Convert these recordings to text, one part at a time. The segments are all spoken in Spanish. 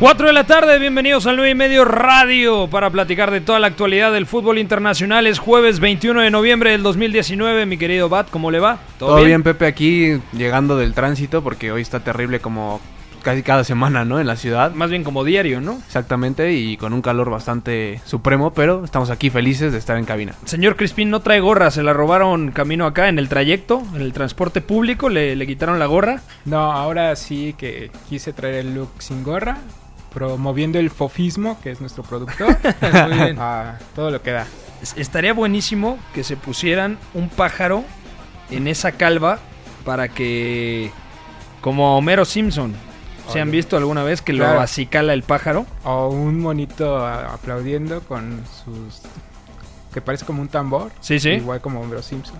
4 de la tarde, bienvenidos al 9 y medio radio para platicar de toda la actualidad del fútbol internacional. Es jueves 21 de noviembre del 2019, mi querido Bat, ¿cómo le va? ¿Todo, bien? Pepe, aquí llegando del tránsito porque hoy está terrible como casi cada semana, ¿no? En la ciudad. Más bien como diario, ¿no? Exactamente, y con un calor bastante supremo, pero estamos aquí felices de estar en cabina. Señor Crispín no trae gorra, se la robaron camino acá en el trayecto, en el transporte público, le, le quitaron la gorra. No, ahora sí que quise traer el look sin gorra, promoviendo el fofismo, que es nuestro productor. Muy bien. a todo lo que da. Es- Estaría buenísimo que se pusieran un pájaro en esa calva para que, como Homero Simpson, ¿se han visto alguna vez que lo Claro. acicala el pájaro? O un monito aplaudiendo con sus... que parece como un tambor. Sí, sí. Igual como Homero Simpson.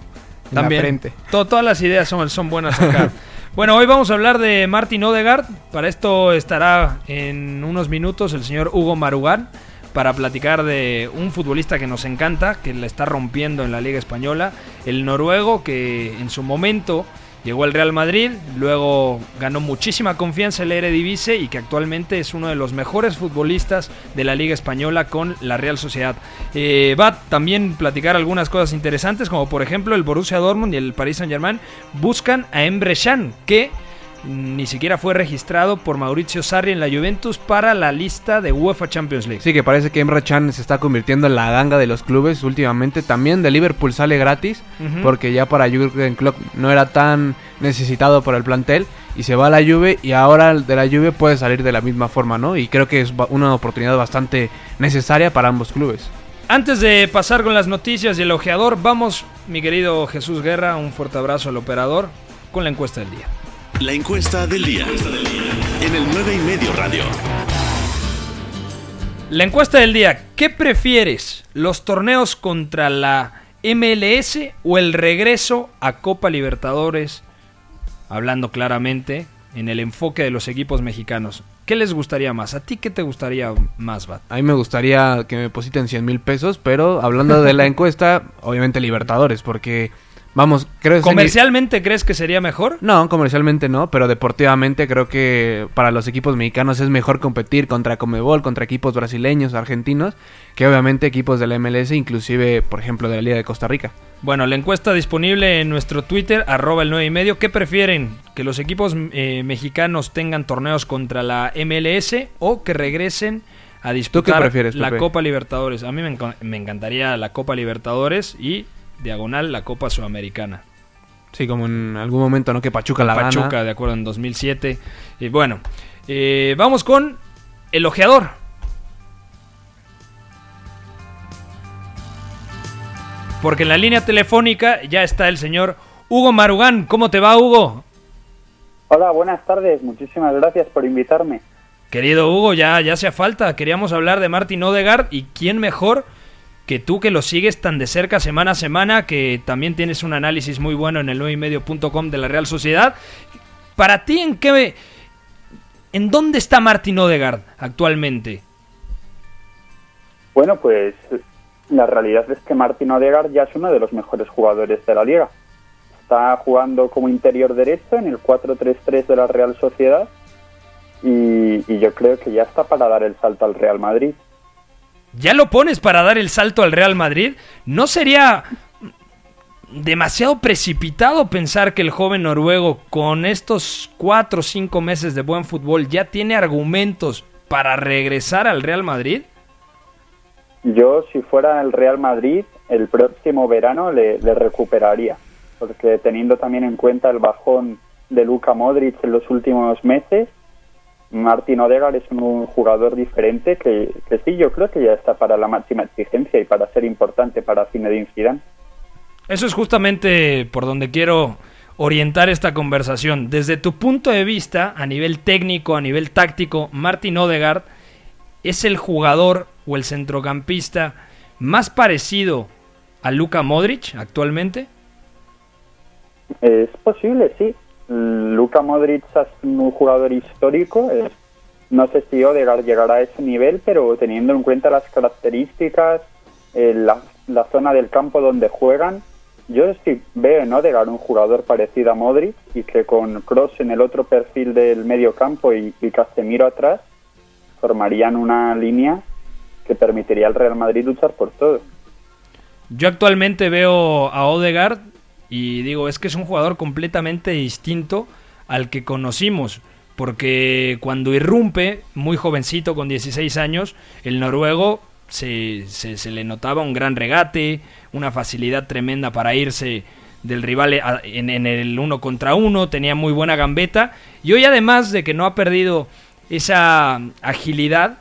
En También. la frente. To- todas las ideas son, son buenas acá. bueno, hoy vamos a hablar de Martin Odegaard. Para esto estará en unos minutos el señor Hugo Marugán para platicar de un futbolista que nos encanta, que la está rompiendo en la Liga Española, el noruego que en su momento llegó al Real Madrid, luego ganó muchísima confianza en la Eredivisie y que actualmente es uno de los mejores futbolistas de la Liga Española con la Real Sociedad. Eh, va también platicar algunas cosas interesantes, como por ejemplo el Borussia Dortmund y el Paris Saint-Germain buscan a Emre Can, que ni siquiera fue registrado por Mauricio Sarri en la Juventus para la lista de UEFA Champions League. Sí, que parece que Emre Can se está convirtiendo en la ganga de los clubes últimamente. También de Liverpool sale gratis, porque ya para Jürgen Klopp no era tan necesitado por el plantel. Y se va a la Juve y ahora de la Juve puede salir de la misma forma, ¿no? Y creo que es una oportunidad bastante necesaria para ambos clubes. Antes de pasar con las noticias y el ojeador, vamos, mi querido Jesús Guerra, un fuerte abrazo al operador, con la encuesta del día. La encuesta del día. En el 9 y medio radio. La encuesta del día, ¿qué prefieres? ¿Los torneos contra la MLS o el regreso a Copa Libertadores? Hablando claramente en el enfoque de los equipos mexicanos. ¿Qué les gustaría más? ¿A ti qué te gustaría más, Bat? A mí me gustaría que me depositen 100 mil pesos, pero hablando de la encuesta, obviamente Libertadores, porque vamos, creo que... ¿Comercialmente crees que sería mejor? No, comercialmente no, pero deportivamente creo que para los equipos mexicanos es mejor competir contra Comebol, contra equipos brasileños, argentinos, que obviamente equipos de la MLS, inclusive, por ejemplo, de la Liga de Costa Rica. Bueno, la encuesta disponible en nuestro Twitter, arroba el 9 y medio. ¿Qué prefieren? ¿Que los equipos eh, mexicanos tengan torneos contra la MLS o que regresen a disputar prefieres, la? Copa Libertadores? A mí me, enca- me encantaría la Copa Libertadores y diagonal la Copa Sudamericana. Sí, como en algún momento, ¿no? Que Pachuca la Pachuca, gana. de acuerdo, en 2007. Y bueno, eh, vamos con el ojeador. Porque en la línea telefónica ya está el señor Hugo Marugán. ¿Cómo te va, Hugo? Hola, buenas tardes. Muchísimas gracias por invitarme. Querido Hugo, ya, ya hacía falta. Queríamos hablar de Martin Odegaard y quién mejor que tú que lo sigues tan de cerca semana a semana, que también tienes un análisis muy bueno en el 9ymedio.com de la Real Sociedad. Para ti, ¿en qué... ¿En dónde está Martin Odegaard actualmente? Bueno, pues la realidad es que Martín Odegaard ya es uno de los mejores jugadores de la liga. Está jugando como interior derecho en el 4-3-3 de la Real Sociedad y yo creo que ya está para dar el salto al Real Madrid. ¿Ya lo pones para dar el salto al Real Madrid? ¿No sería demasiado precipitado pensar que el joven noruego con estos cuatro o cinco meses de buen fútbol ya tiene argumentos para regresar al Real Madrid? Yo, si fuera el Real Madrid, el próximo verano le, le recuperaría, porque teniendo también en cuenta el bajón de Luka Modric en los últimos meses, Martin Odegaard es un jugador diferente que, que sí, yo creo que ya está para la máxima exigencia y para ser importante para Zinedine Zidane. Eso es justamente por donde quiero orientar esta conversación. Desde tu punto de vista, a nivel técnico, a nivel táctico, Martin Odegaard es el jugador o el centrocampista más parecido a Luka Modric actualmente? Es posible, sí. Luka Modric es un jugador histórico. no sé si Odegaard llegará a ese nivel, pero teniendo en cuenta las características, eh, la, zona del campo donde juegan, yo sí veo en Odegaard un jugador parecido a Modric y que con Cross en el otro perfil del medio campo y, y Casemiro atrás formarían una línea que permitiría al Real Madrid luchar por todo. Yo actualmente veo a Odegaard y digo, es que es un jugador completamente distinto al que conocimos. Porque cuando irrumpe, muy jovencito, con 16 años, el noruego se, se, le notaba un gran regate, una facilidad tremenda para irse del rival en, en, el uno contra uno, tenía muy buena gambeta. Y hoy además de que no ha perdido esa agilidad,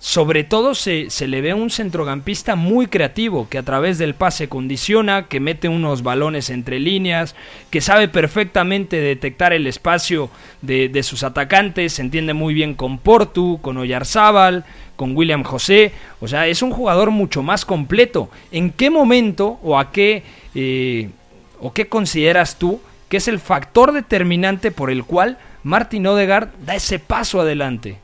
sobre todo se, se, le ve un centrocampista muy creativo, que a través del pase condiciona, que mete unos balones entre líneas, que sabe perfectamente detectar el espacio de, de sus atacantes, se entiende muy bien con Portu, con Oyarzábal, con William José, o sea, es un jugador mucho más completo. ¿En qué momento o a qué, eh, o qué consideras tú que es el factor determinante por el cual Martin Odegaard da ese paso adelante?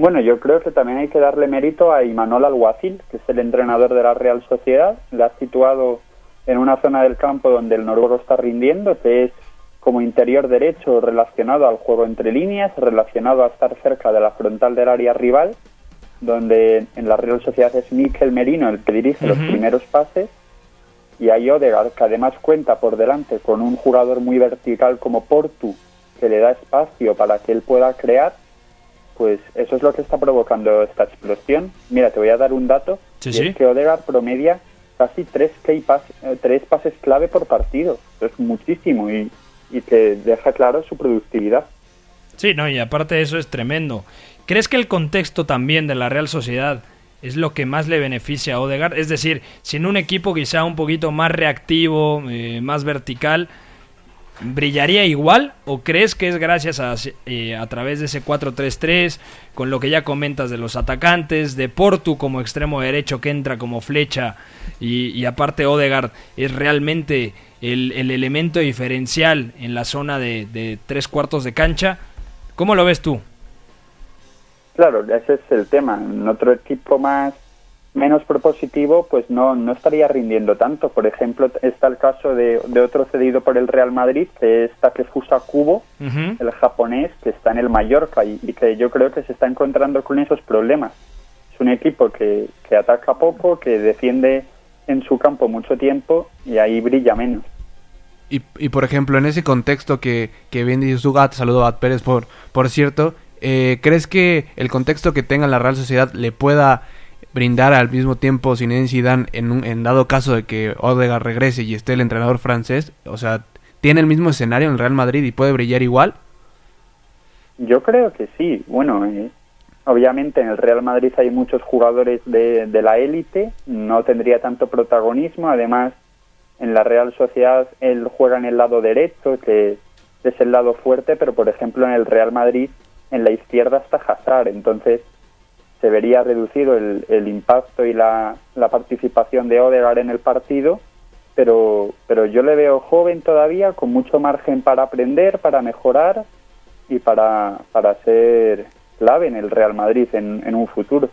Bueno, yo creo que también hay que darle mérito a Imanol Alguacil, que es el entrenador de la Real Sociedad. Le ha situado en una zona del campo donde el noruego está rindiendo, que es como interior derecho relacionado al juego entre líneas, relacionado a estar cerca de la frontal del área rival, donde en la Real Sociedad es Mikel Merino el que dirige los primeros pases, y hay Odegaard, que además cuenta por delante con un jugador muy vertical como Portu, que le da espacio para que él pueda crear, pues eso es lo que está provocando esta explosión. Mira, te voy a dar un dato, sí, y es que Odegaard promedia casi tres, key eh, tres pases clave por partido. Eso es muchísimo y, y te deja claro su productividad. Sí, no, y aparte de eso es tremendo. ¿Crees que el contexto también de la Real Sociedad es lo que más le beneficia a Odegaard? Es decir, si en un equipo quizá un poquito más reactivo, eh, más vertical, ¿brillaría igual? ¿O crees que es gracias a, eh, a través de ese 4-3-3, con lo que ya comentas de los atacantes, de Portu como extremo derecho que entra como flecha y, aparte Odegaard es realmente el, el, elemento diferencial en la zona de, de tres cuartos de cancha? ¿Cómo lo ves tú? Claro, ese es el tema. En otro equipo más menos propositivo, pues no, no estaría rindiendo tanto. Por ejemplo, está el caso de, de otro cedido por el Real Madrid, que es Takefusa Kubo, uh -huh. el japonés, que está en el Mallorca y, y, que yo creo que se está encontrando con esos problemas. Es un equipo que, que ataca poco, que defiende en su campo mucho tiempo y ahí brilla menos. Y, y por ejemplo, en ese contexto que, que bien dice Sugat, saludo a Pérez por, por cierto, eh, ¿crees que el contexto que tenga la Real Sociedad le pueda brindar al mismo tiempo Zinedine Zidane en, un, en dado caso de que Odegaard regrese y esté el entrenador francés? O sea, ¿tiene el mismo escenario en el Real Madrid y puede brillar igual? Yo creo que sí. Bueno, eh, obviamente en el Real Madrid hay muchos jugadores de, de la élite, no tendría tanto protagonismo. Además, en la Real Sociedad él juega en el lado derecho, que es el lado fuerte, pero por ejemplo en el Real Madrid en la izquierda está Hazard, entonces se vería reducido el, el impacto y la, la, participación de Odegaard en el partido, pero, pero yo le veo joven todavía, con mucho margen para aprender, para mejorar y para, para ser clave en el Real Madrid en, en un futuro.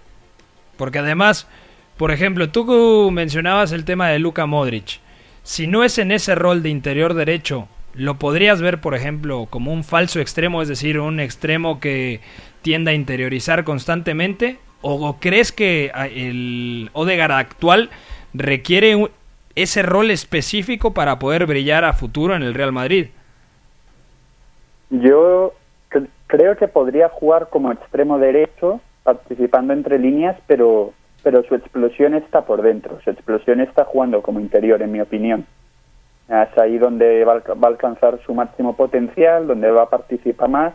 Porque además, por ejemplo, tú mencionabas el tema de Luka Modric. Si no es en ese rol de interior derecho, lo podrías ver, por ejemplo, como un falso extremo, es decir, un extremo que tienda a interiorizar constantemente? ¿O crees que el Odegaard actual requiere ese rol específico para poder brillar a futuro en el Real Madrid? Yo creo que podría jugar como extremo derecho, participando entre líneas, pero, pero su explosión está por dentro. Su explosión está jugando como interior, en mi opinión. Es ahí donde va, va a alcanzar su máximo potencial, donde va a participar más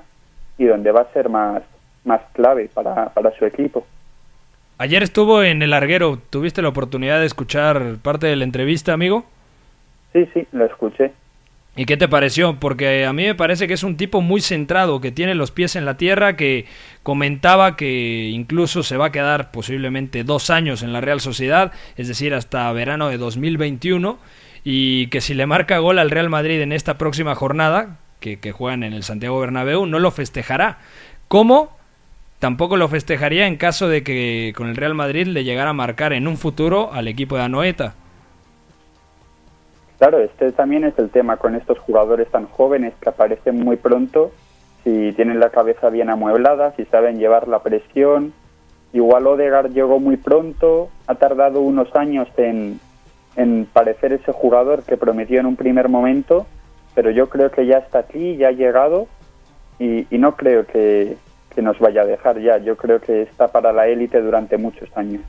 y donde va a ser más, más clave para, para su equipo. Ayer estuvo en el larguero. ¿Tuviste la oportunidad de escuchar parte de la entrevista, amigo? Sí, sí, lo escuché. ¿Y qué te pareció? Porque a mí me parece que es un tipo muy centrado, que tiene los pies en la tierra, que comentaba que incluso se va a quedar posiblemente dos años en la Real Sociedad, es decir, hasta verano de 2021, y que si le marca gol al Real Madrid en esta próxima jornada, que, que juegan en el Santiago Bernabéu, no lo festejará. ¿Cómo? Tampoco lo festejaría en caso de que con el Real Madrid le llegara a marcar en un futuro al equipo de Anoeta. Claro, este también es el tema con estos jugadores tan jóvenes que aparecen muy pronto, si tienen la cabeza bien amueblada, si saben llevar la presión. Igual Odegaard llegó muy pronto, ha tardado unos años en, en parecer ese jugador que prometió en un primer momento, pero yo creo que ya está aquí, ya ha llegado y, y no creo que, que nos vaya a dejar ya. Yo creo que está para la élite durante muchos años.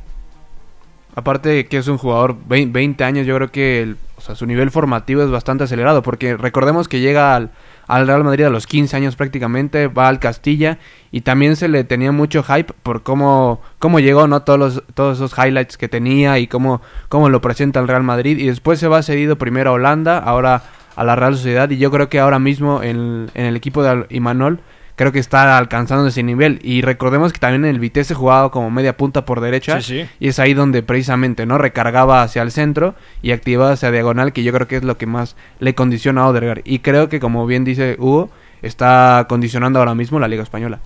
Aparte que es un jugador 20 años, yo creo que el, o sea, su nivel formativo es bastante acelerado, porque recordemos que llega al, al, Real Madrid a los 15 años prácticamente, va al Castilla y también se le tenía mucho hype por cómo, cómo llegó, ¿no? Todos, los, todos esos highlights que tenía y cómo, cómo lo presenta el Real Madrid y después se va cedido primero a Holanda, ahora a la Real Sociedad y yo creo que ahora mismo en, en el equipo de Imanol creo que está alcanzando ese nivel. Y recordemos que también en el Vitesse jugaba como media punta por derecha. Sí, sí. Y es ahí donde precisamente, ¿no? Recargaba hacia el centro y activaba hacia diagonal, que yo creo que es lo que más le condiciona a Odegaard. Y creo que, como bien dice Hugo, está condicionando ahora mismo la Liga Española.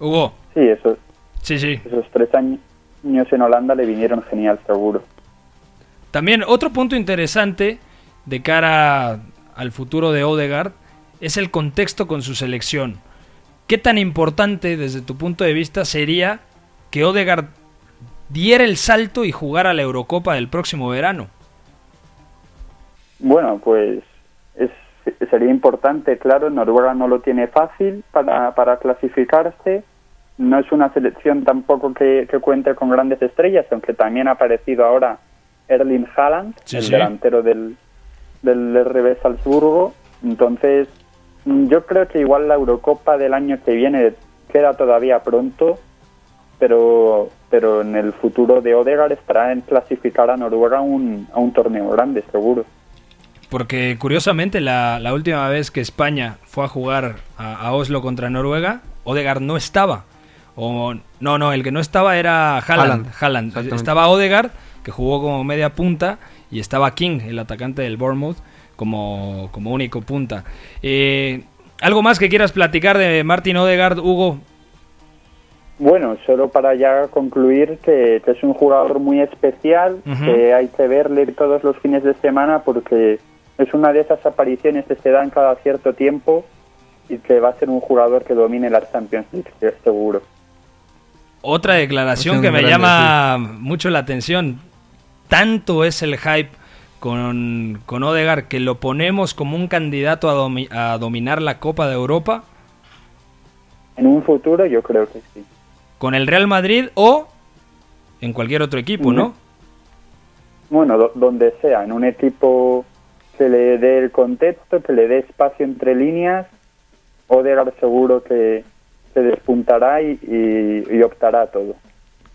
Hugo. Sí, esos, Sí, sí. esos tres años en Holanda le vinieron genial, seguro. También otro punto interesante de cara al futuro de Odegaard es el contexto con su selección. ¿Qué tan importante desde tu punto de vista sería que Odegaard diera el salto y jugara la Eurocopa del próximo verano? Bueno, pues es, sería importante, claro, Noruega no lo tiene fácil para, para clasificarse, no es una selección tampoco que, que, cuente con grandes estrellas, aunque también ha aparecido ahora Erling Haaland, Sí, el sí. delantero del, del RB Salzburgo. Entonces, mm, yo creo que igual la Eurocopa del año que viene queda todavía pronto, pero pero en el futuro de Odegaard estará en clasificar a Noruega a un, a un torneo grande, seguro. Porque curiosamente la, la última vez que España fue a jugar a, a Oslo contra Noruega, Odegaard no estaba. O, no, no, el que no estaba era Haaland. Haaland. Estaba Odegaard, que jugó como media punta, y estaba King, el atacante del Bournemouth, como, como único punta. Eh, ¿Algo más que quieras platicar de Martin Odegaard, Hugo? Bueno, solo para ya concluir que, que es un jugador muy especial, que hay que verle todos los fines de semana porque es una de esas apariciones que se dan cada cierto tiempo y que va a ser un jugador que domine la Champions League, seguro. Otra declaración Es que me grande, llama mucho la atención. Tanto es el hype con, con Odegaard que lo ponemos como un candidato a, domi- a dominar la Copa de Europa En un futuro yo creo que sí. con el Real Madrid o en cualquier otro equipo, ¿no? Bueno, do- donde sea, en un equipo que le dé el contexto, que le dé espacio entre líneas, Odegaard seguro que se despuntará y, y- y optará a todo.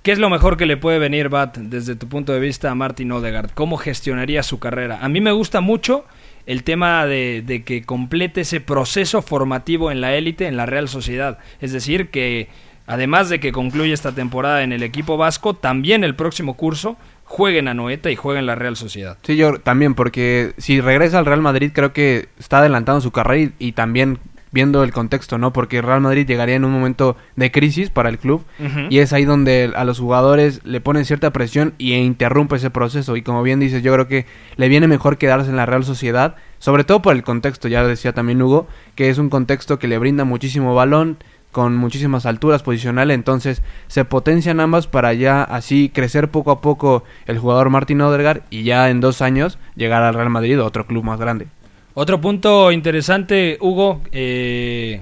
¿Qué es lo mejor que le puede venir, Bat, desde tu punto de vista a Martin Odegaard? ¿Cómo gestionaría su carrera? A mí me gusta mucho el tema de, que complete ese proceso formativo en la élite, en la Real Sociedad. Es decir, que además de que concluye esta temporada en el equipo vasco, también el próximo curso jueguen a Noeta y jueguen la Real Sociedad. Sí, yo también, porque si regresa al Real Madrid creo que está adelantando su carrera y también viendo el contexto, ¿no? Porque Real Madrid llegaría en un momento de crisis para el club y es ahí donde a los jugadores le ponen cierta presión y e interrumpe ese proceso y como bien dices, yo creo que le viene mejor quedarse en la Real Sociedad, sobre todo por el contexto, ya lo decía también Hugo, que es un contexto que le brinda muchísimo balón, con muchísimas alturas posicionales, entonces se potencian ambas para ya así crecer poco a poco el jugador Martin Odegaard y ya en dos años llegar al Real Madrid o otro club más grande. Otro punto interesante, Hugo. eh,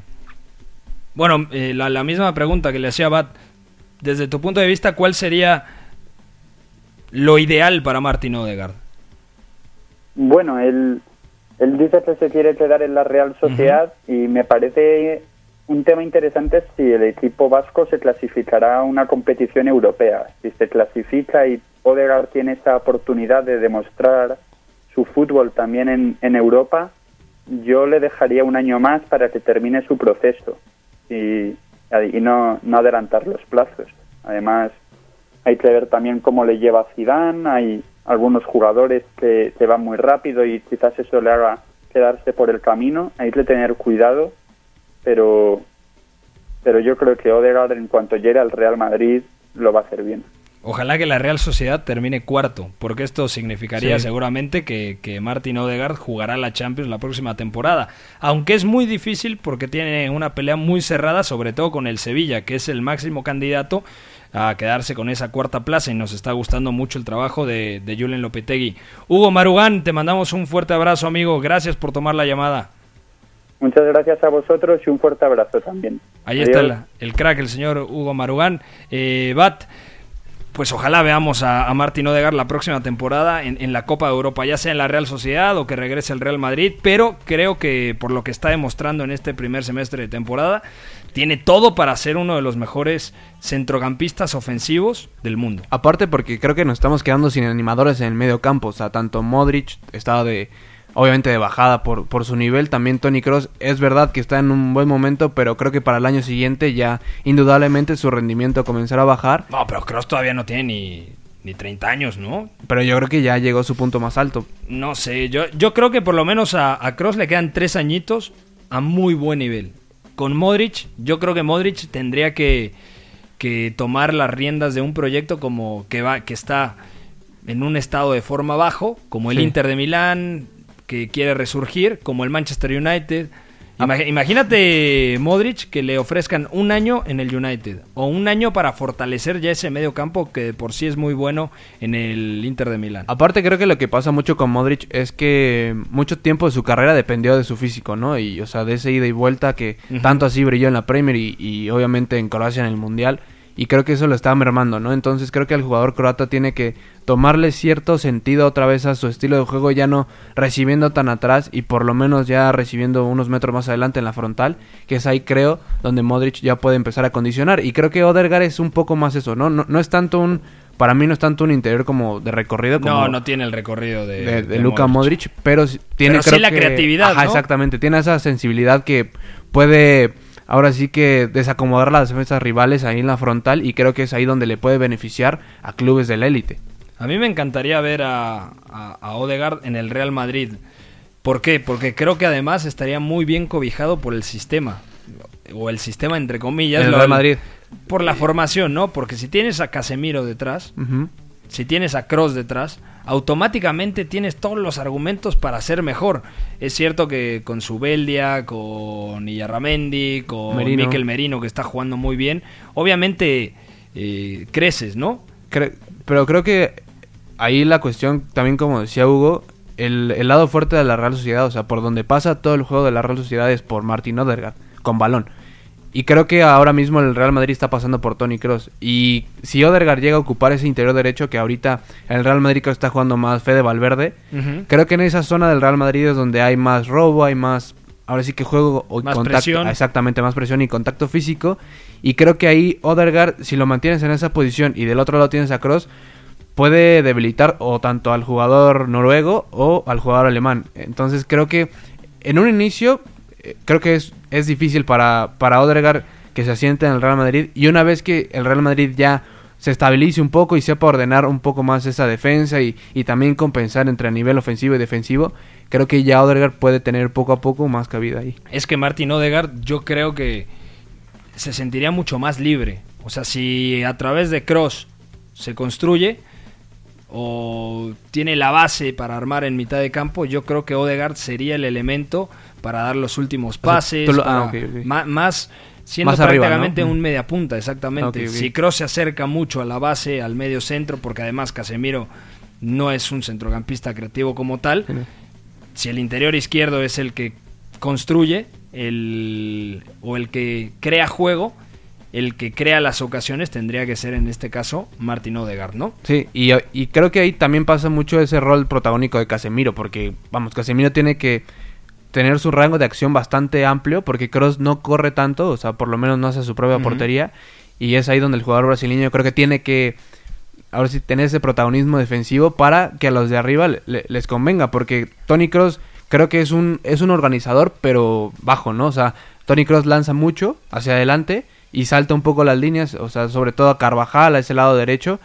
bueno, eh, la, la misma pregunta que le hacía Bat. Desde tu punto de vista, ¿cuál sería lo ideal para Martin Odegaard? Bueno, él, él dice que se quiere quedar en la Real Sociedad y me parece un tema interesante si el equipo vasco se clasificará a una competición europea. Si se clasifica y Odegaard tiene esa oportunidad de demostrar su fútbol también en, en Europa, yo le dejaría un año más para que termine su proceso y, no, no adelantar los plazos. Además, hay que ver también cómo le lleva Zidane, hay algunos jugadores que, que van muy rápido y quizás eso le haga quedarse por el camino, hay que tener cuidado, pero pero yo creo que Odegaard en cuanto llegue al Real Madrid lo va a hacer bien. Ojalá que la Real Sociedad termine cuarto, porque esto significaría seguramente que, que Martin Odegaard jugará la Champions la próxima temporada. Aunque es muy difícil porque tiene una pelea muy cerrada, sobre todo con el Sevilla, que es el máximo candidato a quedarse con esa cuarta plaza y nos está gustando mucho el trabajo de, de Julen Lopetegui. Hugo Marugán, te mandamos un fuerte abrazo, amigo. Gracias por tomar la llamada. Muchas gracias a vosotros y un fuerte abrazo también. Ahí está el, crack, el señor Hugo Marugán. Eh, Bat, pues ojalá veamos a, a Martín Odegar la próxima temporada en, la Copa de Europa, ya sea en la Real Sociedad o que regrese al Real Madrid, pero creo que por lo que está demostrando en este primer semestre de temporada, tiene todo para ser uno de los mejores centrocampistas ofensivos del mundo. Aparte porque creo que nos estamos quedando sin animadores en el medio campo, o sea, tanto Modric estaba de obviamente de bajada por, por su nivel. También Tony Cross es verdad que está en un buen momento, pero creo que para el año siguiente ya indudablemente su rendimiento comenzará a bajar. No, pero Cross todavía no tiene ni, ni 30 años, ¿no? Pero yo creo que ya llegó a su punto más alto. No sé, yo, yo creo que por lo menos a, a Cross le quedan tres añitos a muy buen nivel. Con Modric, yo creo que Modric tendría que, que tomar las riendas de un proyecto como que va que está en un estado de forma bajo, como el Inter de Milán, que quiere resurgir, como el Manchester United. Ah. Imagínate Modric que le ofrezcan un año en el United o un año para fortalecer ya ese medio campo que por sí es muy bueno en el Inter de Milán. Aparte creo que lo que pasa mucho con Modric es que mucho tiempo de su carrera dependió de su físico, ¿no? Y o sea, de ese ida y vuelta que tanto así brilló en la Premier y, y obviamente en Croacia en el Mundial y creo que eso lo está mermando, ¿no? Entonces creo que el jugador croata tiene que tomarle cierto sentido otra vez a su estilo de juego, ya no recibiendo tan atrás y por lo menos ya recibiendo unos metros más adelante en la frontal, que es ahí creo donde Modric ya puede empezar a condicionar y creo que Odegaard es un poco más eso, ¿no? No, no es tanto un para mí no es tanto un interior como de recorrido como no no tiene el recorrido de, de, Luka Modric. pero tiene pero sí la creatividad ajá, exactamente tiene esa sensibilidad que puede ahora sí que desacomodar las defensas rivales ahí en la frontal y creo que es ahí donde le puede beneficiar a clubes de la élite. A mí me encantaría ver a, a, Odegaard en el Real Madrid. ¿Por qué? Porque creo que además estaría muy bien cobijado por el sistema. O el sistema entre comillas. El Real Madrid. Por la formación, ¿no? Porque si tienes a Casemiro detrás, si tienes a Cross detrás, automáticamente tienes todos los argumentos para ser mejor. Es cierto que con Subeldia, con Iyarramendi, con Merino. Miquel Merino, que está jugando muy bien, obviamente eh, creces, ¿no? pero creo que ahí la cuestión, también como decía Hugo, el, el, lado fuerte de la Real Sociedad, o sea, por donde pasa todo el juego de la Real Sociedad es por Martin Odegaard, con balón. Y creo que ahora mismo el Real Madrid está pasando por Tony Cross. Y si Odegaard llega a ocupar ese interior derecho, que ahorita el Real Madrid está jugando más Fede Valverde, creo que en esa zona del Real Madrid es donde hay más robo, hay más. Ahora sí que juego o más Presión. Exactamente, más presión y contacto físico. Y creo que ahí Odegaard, si lo mantienes en esa posición y del otro lado tienes a Cross, puede debilitar o tanto al jugador noruego o al jugador alemán. Entonces creo que en un inicio creo que es, es difícil para, para Odegaard que se asiente en el Real Madrid. Y una vez que el Real Madrid ya se estabilice un poco y sepa ordenar un poco más esa defensa y, y también compensar entre a nivel ofensivo y defensivo, creo que ya Odegaard puede tener poco a poco más cabida ahí. Es que Martin Odegaard yo creo que se sentiría mucho más libre. O sea, si a través de Cross se construye o tiene la base para armar en mitad de campo, yo creo que Odegaard sería el elemento para dar los últimos pases, ah, Más, siendo prácticamente un media punta, exactamente. Si Cross se acerca mucho a la base, al medio centro, porque además Casemiro no es un centrocampista creativo como tal, si el interior izquierdo es el que construye el, o el que crea juego, el que crea las ocasiones tendría que ser en este caso Martin Odegaard, ¿no? Sí, y, y, creo que ahí también pasa mucho ese rol protagónico de Casemiro, porque vamos, Casemiro tiene que tener su rango de acción bastante amplio porque Cross no corre tanto, o sea, por lo menos no hace su propia portería y es ahí donde el jugador brasileño creo que tiene que ahora sí tener ese protagonismo defensivo para que a los de arriba le- les convenga, porque Tony Cross creo que es un es un organizador pero bajo, ¿no? O sea, Tony Cross lanza mucho hacia adelante y salta un poco las líneas, o sea, sobre todo a Carvajal a ese lado derecho.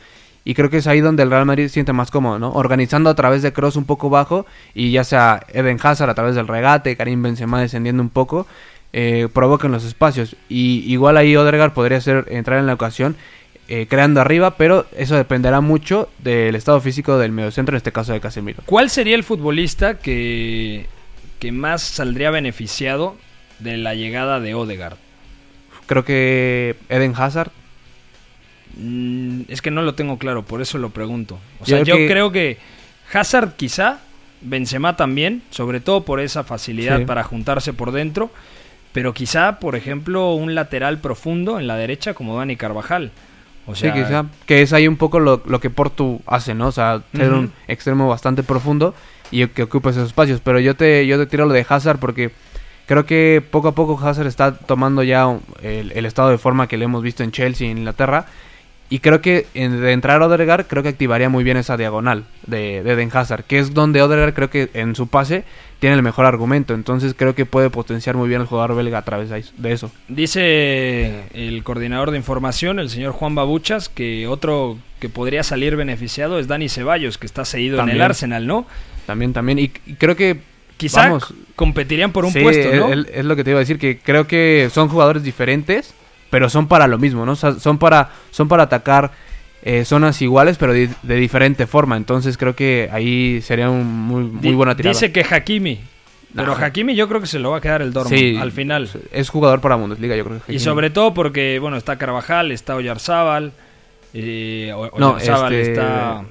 Y creo que es ahí donde el Real Madrid se siente más cómodo, ¿no? Organizando a través de Cross un poco bajo y ya sea Eden Hazard a través del regate, Karim Benzema descendiendo un poco, eh, provocan los espacios. Y igual ahí Odegaard podría ser entrar en la ocasión eh, creando arriba, pero eso dependerá mucho del estado físico del mediocentro, en este caso de Casemiro. ¿Cuál sería el futbolista que, que más saldría beneficiado de la llegada de Odegaard? Creo que Eden Hazard, Mm, es que no lo tengo claro, por eso lo pregunto. O sea, Yo yo, creo que- creo que Hazard quizá, Benzema también, sobre todo por esa facilidad Sí. para juntarse por dentro, pero quizá, por ejemplo, un lateral profundo en la derecha como Dani Carvajal. O sea, sí, quizá, que es ahí un poco lo, lo que Porto hace, ¿no? O sea, ser Ujú. un extremo bastante profundo y que ocupe esos espacios. Pero yo te, yo te tiro lo de Hazard porque creo que poco a poco Hazard está tomando ya el, el estado de forma que le hemos visto en Chelsea y en Inglaterra. Y creo que en- de entrar a Odegaard creo que activaría muy bien esa diagonal de, de Eden Hazard, que es donde Odegaard creo que en su pase tiene el mejor argumento. Entonces creo que puede potenciar muy bien el jugador belga a través de eso. Dice el coordinador de información, el señor Juan Babuchas, que otro que podría salir beneficiado es Dani Ceballos, que está cedido en el También. Arsenal, ¿no? También, también. Y, y creo que Quizá Vamos. competirían por un Sí, puesto, ¿no? Es, es lo que te iba a decir, que creo que son jugadores diferentes, pero son para lo mismo, ¿no? O sea, son para, son para atacar eh, zonas iguales, pero de, de diferente forma. Entonces creo que ahí sería un muy, muy buena tirada. Dice que Hakimi. Pero. Hakimi yo creo que se lo va a quedar el Dortmund Sí, al final. Es jugador para Bundesliga, yo creo que. Y Hakimi. sobre todo porque, bueno, está Carvajal, está Oyarzábal. Eh, No, este, está...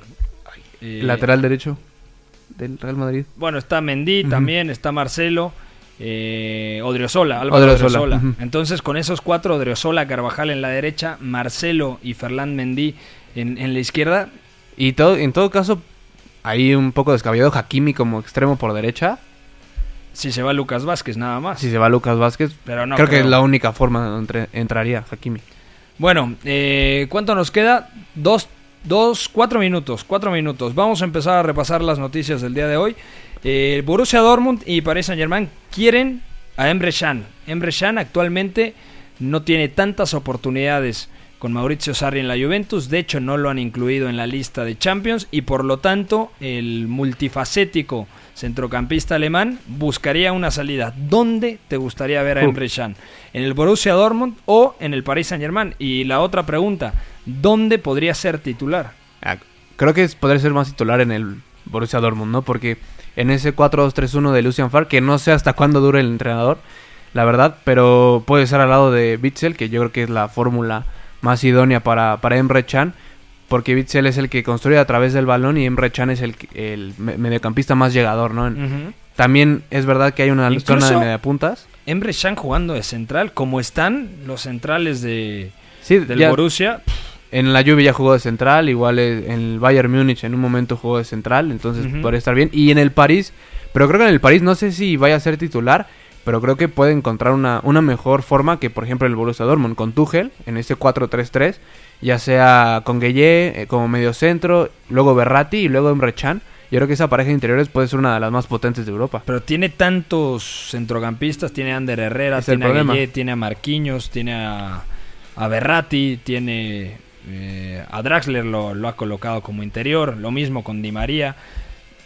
eh, Lateral derecho del Real Madrid. Bueno, está Mendy también, está Marcelo, eh, Odriozola, Álvaro Odriozola, Odriozola. Entonces, con esos cuatro, Odriozola, Carvajal en la derecha, Marcelo y Ferland Mendy en, en la izquierda, Y todo, en todo caso, ahí un poco descabellado Hakimi como extremo por derecha. si se va Lucas Vázquez nada más. Si se va Lucas Vázquez, Pero no creo, que es la única forma donde entraría Hakimi. Bueno, eh, ¿cuánto nos queda? Dos, dos, cuatro minutos, cuatro minutos. Vamos a empezar a repasar las noticias del día de hoy. Eh, Borussia Dortmund y Paris Saint Germain quieren a Emre Can. Emre Can actualmente no tiene tantas oportunidades con Mauricio Sarri en la Juventus. De hecho, no lo han incluido en la lista de Champions y por lo tanto el multifacético centrocampista alemán buscaría una salida. ¿Dónde te gustaría ver a. Emre Can? ¿En el Borussia Dortmund o en el Paris Saint Germain? Y la otra pregunta, ¿dónde podría ser titular? Ah, Creo que podría ser más titular en el Borussia Dortmund, ¿no? Porque en ese 4-2-3-1 de Lucian Farr, que no sé hasta cuándo dure el entrenador, la verdad, pero puede ser al lado de Bitzel, que yo creo que es la fórmula más idónea para, para Emre Can, porque Bitzel es el que construye a través del balón y Emre Can es el, el me- mediocampista más llegador, ¿no? También es verdad que hay una Incluso- zona de mediapuntas. Emre Can jugando de central, como están los centrales de, Sí, del ya- Borussia. En la Juve ya jugó de central, igual eh, en el Bayern Múnich en un momento jugó de central, entonces Ujú. podría estar bien. Y en el París, pero creo que en el París no sé si vaya a ser titular, pero creo que puede encontrar una, una mejor forma que por ejemplo el Borussia Dortmund con Tuchel en ese 4-3-3, ya sea con Gueye eh, como medio centro, luego Berratti y luego Emre Can. Yo creo que esa pareja de interiores puede ser una de las más potentes de Europa. Pero tiene tantos centrocampistas, tiene a Ander Herrera, Es tiene a. Gueye, tiene a Marquinhos, tiene a, a Berratti, tiene eh, a Draxler lo, lo ha colocado como interior, lo mismo con Di María.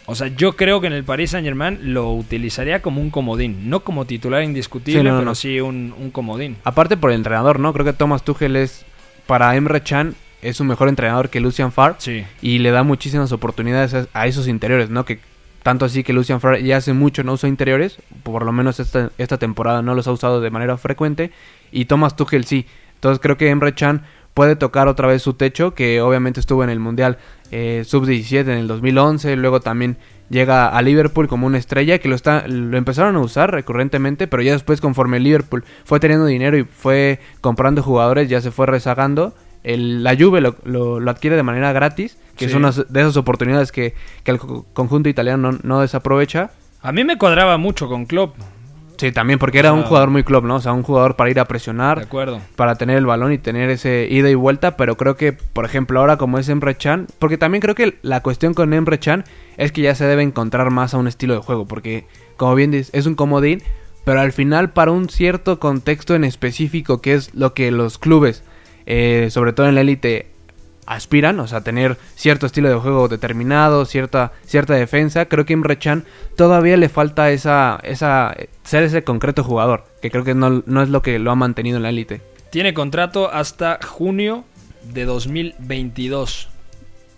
O sea, yo creo que en el Paris Saint Germain lo utilizaría como un comodín, no como titular indiscutible, Sí, no, no, pero no. sí un, un comodín. Aparte por el entrenador, ¿no? Creo que Thomas Tuchel es, para Emre Can, es un mejor entrenador que Lucian Favre. Sí. y le da muchísimas oportunidades a, a esos interiores, ¿no? Que tanto así que Lucian Favre ya hace mucho no usa interiores, por lo menos esta, esta temporada no los ha usado de manera frecuente, y Thomas Tuchel sí. Entonces creo que Emre Can puede tocar otra vez su techo, que obviamente estuvo en el Mundial eh, Sub-17 en el 2011, luego también llega a Liverpool como una estrella, que lo, está, lo empezaron a usar recurrentemente, pero ya después conforme Liverpool fue teniendo dinero y fue comprando jugadores, ya se fue rezagando. El, la Juve lo, lo- lo adquiere de manera gratis, que Sí. es una de esas oportunidades que, que el co- conjunto italiano no, no desaprovecha. A mí me cuadraba mucho con Klopp. Sí, también porque era un jugador muy club, ¿no? O sea, un jugador para ir a De presionar, acuerdo. para tener el balón y tener ese ida y vuelta, pero creo que, por ejemplo, ahora como es Emre Can, porque también creo que la cuestión con Emre Can es que ya se debe encontrar más a un estilo de juego, porque, como bien dices, es un comodín, pero al final para un cierto contexto en específico, que es lo que los clubes, eh, sobre todo en la élite, aspiran, o sea, tener cierto estilo de juego determinado, cierta, cierta defensa, creo que Emre Can todavía le falta esa, esa, ser ese concreto jugador, que creo que no, no es lo que lo ha mantenido en la élite. Tiene contrato hasta junio de 2022.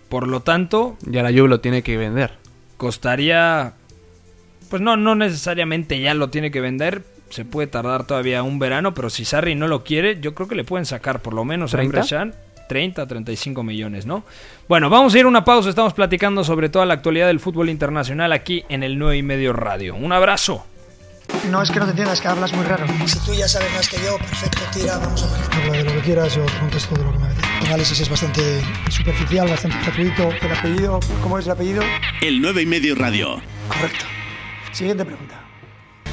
Por lo tanto, Ya la Juve lo tiene que vender. costaría... Pues no, no necesariamente ya lo tiene que vender. Se puede tardar todavía un verano, pero si Sarri no lo quiere, yo creo que le pueden sacar por lo menos a Emre 30? Can 30 a 35 millones, ¿no? Bueno, vamos a ir a una pausa. Estamos platicando sobre toda la actualidad del fútbol internacional aquí en el 9 y medio radio. Un abrazo. No es que no te entiendas, que hablas muy raro. Si tú ya sabes más que yo, perfecto, tira, vamos a ver. Habla de lo que quieras, yo contesto de lo que me apetece. El análisis es bastante Superficial, bastante gratuito. ¿El apellido? ¿Cómo es el apellido? El 9 y medio radio. Correcto. Siguiente pregunta.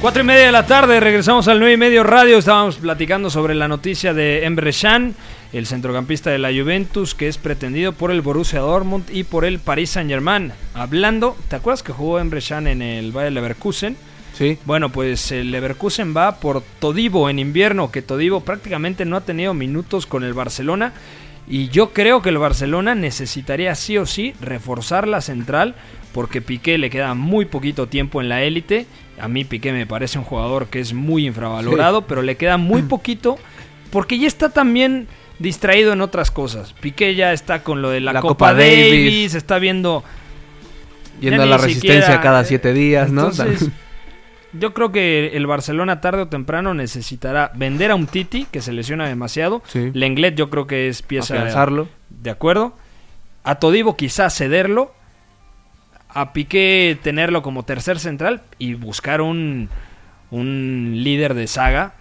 Cuatro y media de la tarde, regresamos al 9 y medio radio. Estábamos platicando sobre la noticia de Emre Can, el centrocampista de la Juventus, que es pretendido por el Borussia Dortmund y por el Paris Saint Germain. Hablando, ¿te acuerdas que jugó Emre Can en el Bayer Leverkusen? Sí. Bueno, pues el Leverkusen va por Todibo en invierno, que Todibo prácticamente no ha tenido minutos con el Barcelona. Y yo creo que el Barcelona necesitaría sí o sí reforzar la central, porque Piqué le queda muy poquito tiempo en la élite. A mí Piqué me parece un jugador que es muy infravalorado, pero le queda muy poquito, porque ya está también distraído en otras cosas. Piqué ya está con lo de la, La Copa, Copa Davis, Davis. está viendo Yendo a la resistencia siquiera, cada siete días, ¿no? Yo creo que el Barcelona tarde o temprano necesitará vender a un Titi que se lesiona demasiado. Sí. Lenglet yo creo que es pieza Afianzarlo. de acuerdo. A Todibo quizás cederlo. A Piqué tenerlo como tercer central y buscar un, un líder de saga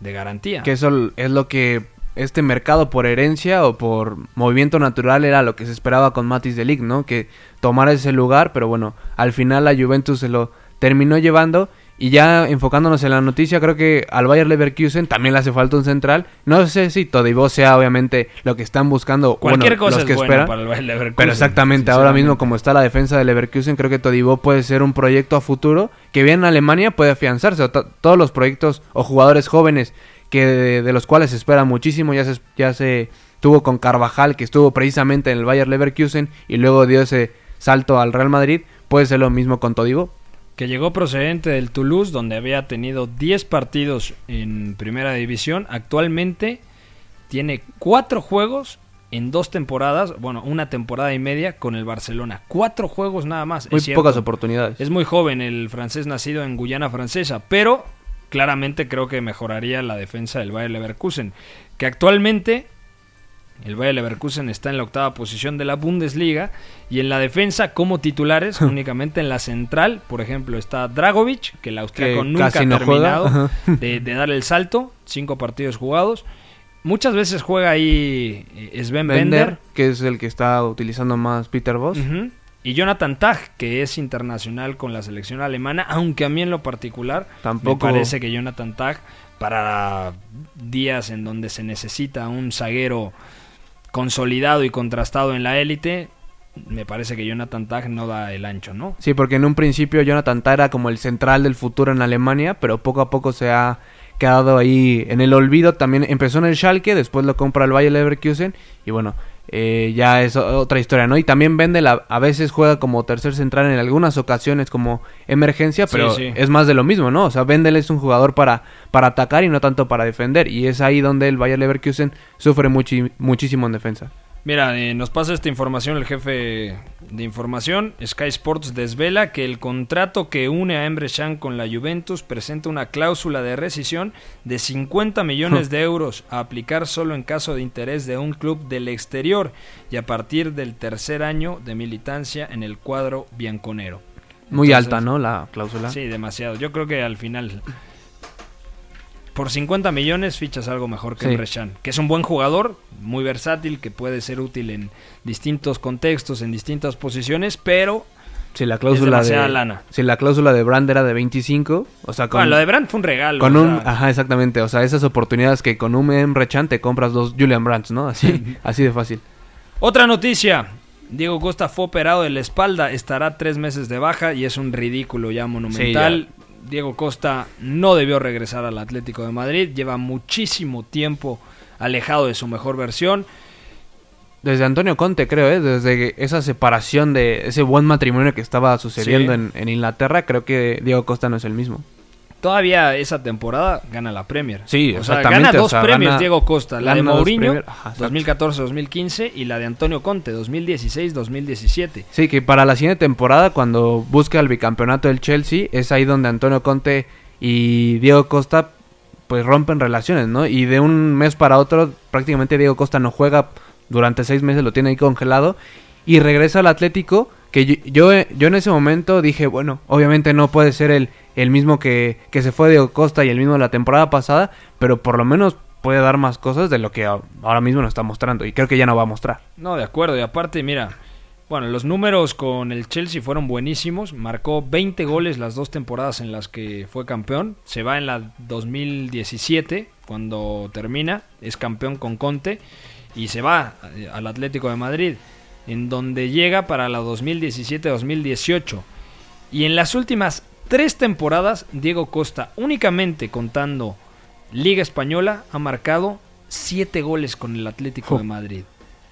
de garantía. Que eso es lo que este mercado por herencia o por movimiento natural era lo que se esperaba con Matis de Ligt, ¿no? Que tomara ese lugar, pero bueno, al final la Juventus se lo terminó llevando y ya enfocándonos en la noticia, creo que al Bayer Leverkusen también le hace falta un central. No sé si Todibo sea obviamente lo que están buscando, Cualquier bueno, cosa los es que esperan. para el Bayer Leverkusen, Pero exactamente, ahora mismo como está la defensa de Leverkusen, creo que Todibo puede ser un proyecto a futuro que bien en Alemania puede afianzarse. O to- todos los proyectos o jugadores jóvenes que de, de los cuales se espera muchísimo, ya se, ya se tuvo con Carvajal, que estuvo precisamente en el Bayer Leverkusen y luego dio ese salto al Real Madrid, puede ser lo mismo con Todibo. que llegó procedente del Toulouse, donde había tenido 10 partidos en primera división. Actualmente tiene 4 juegos en dos temporadas, bueno, una temporada y media con el Barcelona. Cuatro juegos nada más. Muy es pocas oportunidades. Es muy joven el francés nacido en Guyana Francesa, pero claramente creo que mejoraría la defensa del Bayer Leverkusen, que actualmente el Bayer Leverkusen está en la octava posición de la Bundesliga y en la defensa como titulares únicamente en la central, por ejemplo, está Dragovic, que el austriaco Que nunca ha terminado de, de dar el salto, cinco partidos jugados. Muchas veces juega ahí eh, Sven Bender, Bender, que es el que está utilizando más Peter Voss. Y Jonathan Tag, que es internacional con la selección alemana, aunque a mí en lo particular Tampoco- me parece que Jonathan Tag, para días en donde se necesita un zaguero consolidado y contrastado en la élite, me parece que Jonathan Tag no da el ancho, ¿no? Sí, porque en un principio Jonathan Tah era como el central del futuro en Alemania, pero poco a poco se ha quedado ahí en el olvido. También empezó en el Schalke, después lo compra el Bayer Leverkusen y bueno, eh, ya es otra historia, ¿no? Y también Wendel a, a veces juega como tercer central en algunas ocasiones como emergencia, pero sí. es más de lo mismo, ¿no? O sea, Wendel es un jugador para, para atacar y no tanto para defender y es ahí donde el Bayer Leverkusen sufre muchi- muchísimo en defensa. Mira, eh, nos pasa esta información el jefe de información. Sky Sports desvela que el contrato que une a Emre Can con la Juventus presenta una cláusula de rescisión de 50 millones de euros a aplicar solo en caso de interés de un club del exterior y a partir del tercer año de militancia en el cuadro bianconero. Muy alta, ¿no? La cláusula. Sí, demasiado. Yo creo que al final, por 50 millones, fichas algo mejor que Sí. Emre Can, que es un buen jugador, muy versátil, que puede ser útil en distintos contextos, en distintas posiciones, pero Si la cláusula de lana. si la cláusula de Brand era de 25, o sea, con Bueno, lo de Brandt fue un regalo. con un sea, ajá, exactamente, o sea, esas oportunidades que con un Emre Can te compras dos Julian Brands, ¿no? Así así de fácil. Otra noticia. Diego Costa fue operado de la espalda, estará tres meses de baja y es un ridículo ya monumental. Diego Costa no debió regresar al Atlético de Madrid, lleva muchísimo tiempo alejado de su mejor versión. Desde Antonio Conte, creo, ¿eh? Desde esa separación de ese buen matrimonio que estaba sucediendo Sí. en, en Inglaterra, creo que Diego Costa no es el mismo. Todavía esa temporada gana la Premier. Sí, o sea, gana o dos sea, premios gana- Diego Costa, la de Mourinho Premier, ajá, exacto. 2014-2015 y la de Antonio Conte 2016-2017. Sí, que para la siguiente temporada, cuando busque el bicampeonato del Chelsea, es ahí donde Antonio Conte y Diego Costa pues rompen relaciones, ¿no? Y de un mes para otro, prácticamente Diego Costa no juega durante seis meses, lo tiene ahí congelado y regresa al Atlético. Que yo, yo, yo en ese momento dije, bueno, obviamente no puede ser el, el mismo que, que se fue Diego Costa y el mismo de la temporada pasada, pero por lo menos puede dar más cosas de lo que ahora mismo nos está mostrando y creo que ya no va a mostrar. No, de acuerdo. Y aparte, mira, bueno, los números con el Chelsea fueron buenísimos. Marcó 20 goles las dos temporadas en las que fue campeón. Se va en la 2017, cuando termina. Es campeón con Conte. Y se va eh, al Atlético de Madrid, en donde llega para la 2017-2018. Y en las últimas tres temporadas, Diego Costa, únicamente contando Liga Española, ha marcado 7 goles con el Atlético de Madrid.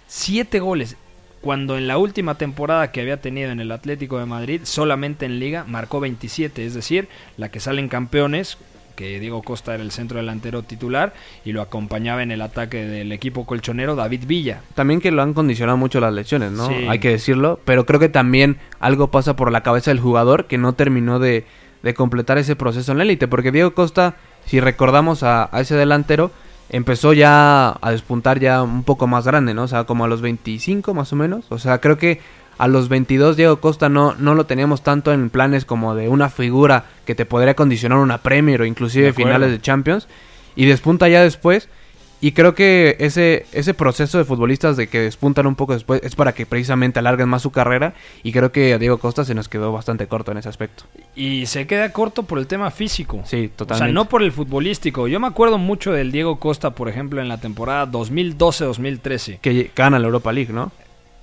7 goles. Cuando en la última temporada que había tenido en el Atlético de Madrid, solamente en Liga, marcó 27. Es decir, la que salen campeones, que Diego Costa era el centro delantero titular y lo acompañaba en el ataque del equipo colchonero David Villa. También que lo han condicionado mucho las lesiones, ¿no? Sí. Hay que decirlo. Pero creo que también algo pasa por la cabeza del jugador que no terminó de, de completar ese proceso en la élite. Porque Diego Costa, si recordamos a, a ese delantero, empezó ya a despuntar ya un poco más grande, ¿no? O sea, como a los 25 más o menos. O sea, creo que a los 22 Diego Costa no, no lo teníamos tanto en planes como de una figura que te podría condicionar una Premier o inclusive De finales de Champions. Y despunta ya después. Y creo que ese, ese proceso de futbolistas de que despuntan un poco después es para que precisamente alarguen más su carrera. Y creo que a Diego Costa se nos quedó bastante corto en ese aspecto. Y se queda corto por el tema físico. Sí, O totalmente. sea, no por el futbolístico. Yo me acuerdo mucho del Diego Costa, por ejemplo, en la temporada 2012-2013. Que gana la Europa League, ¿no?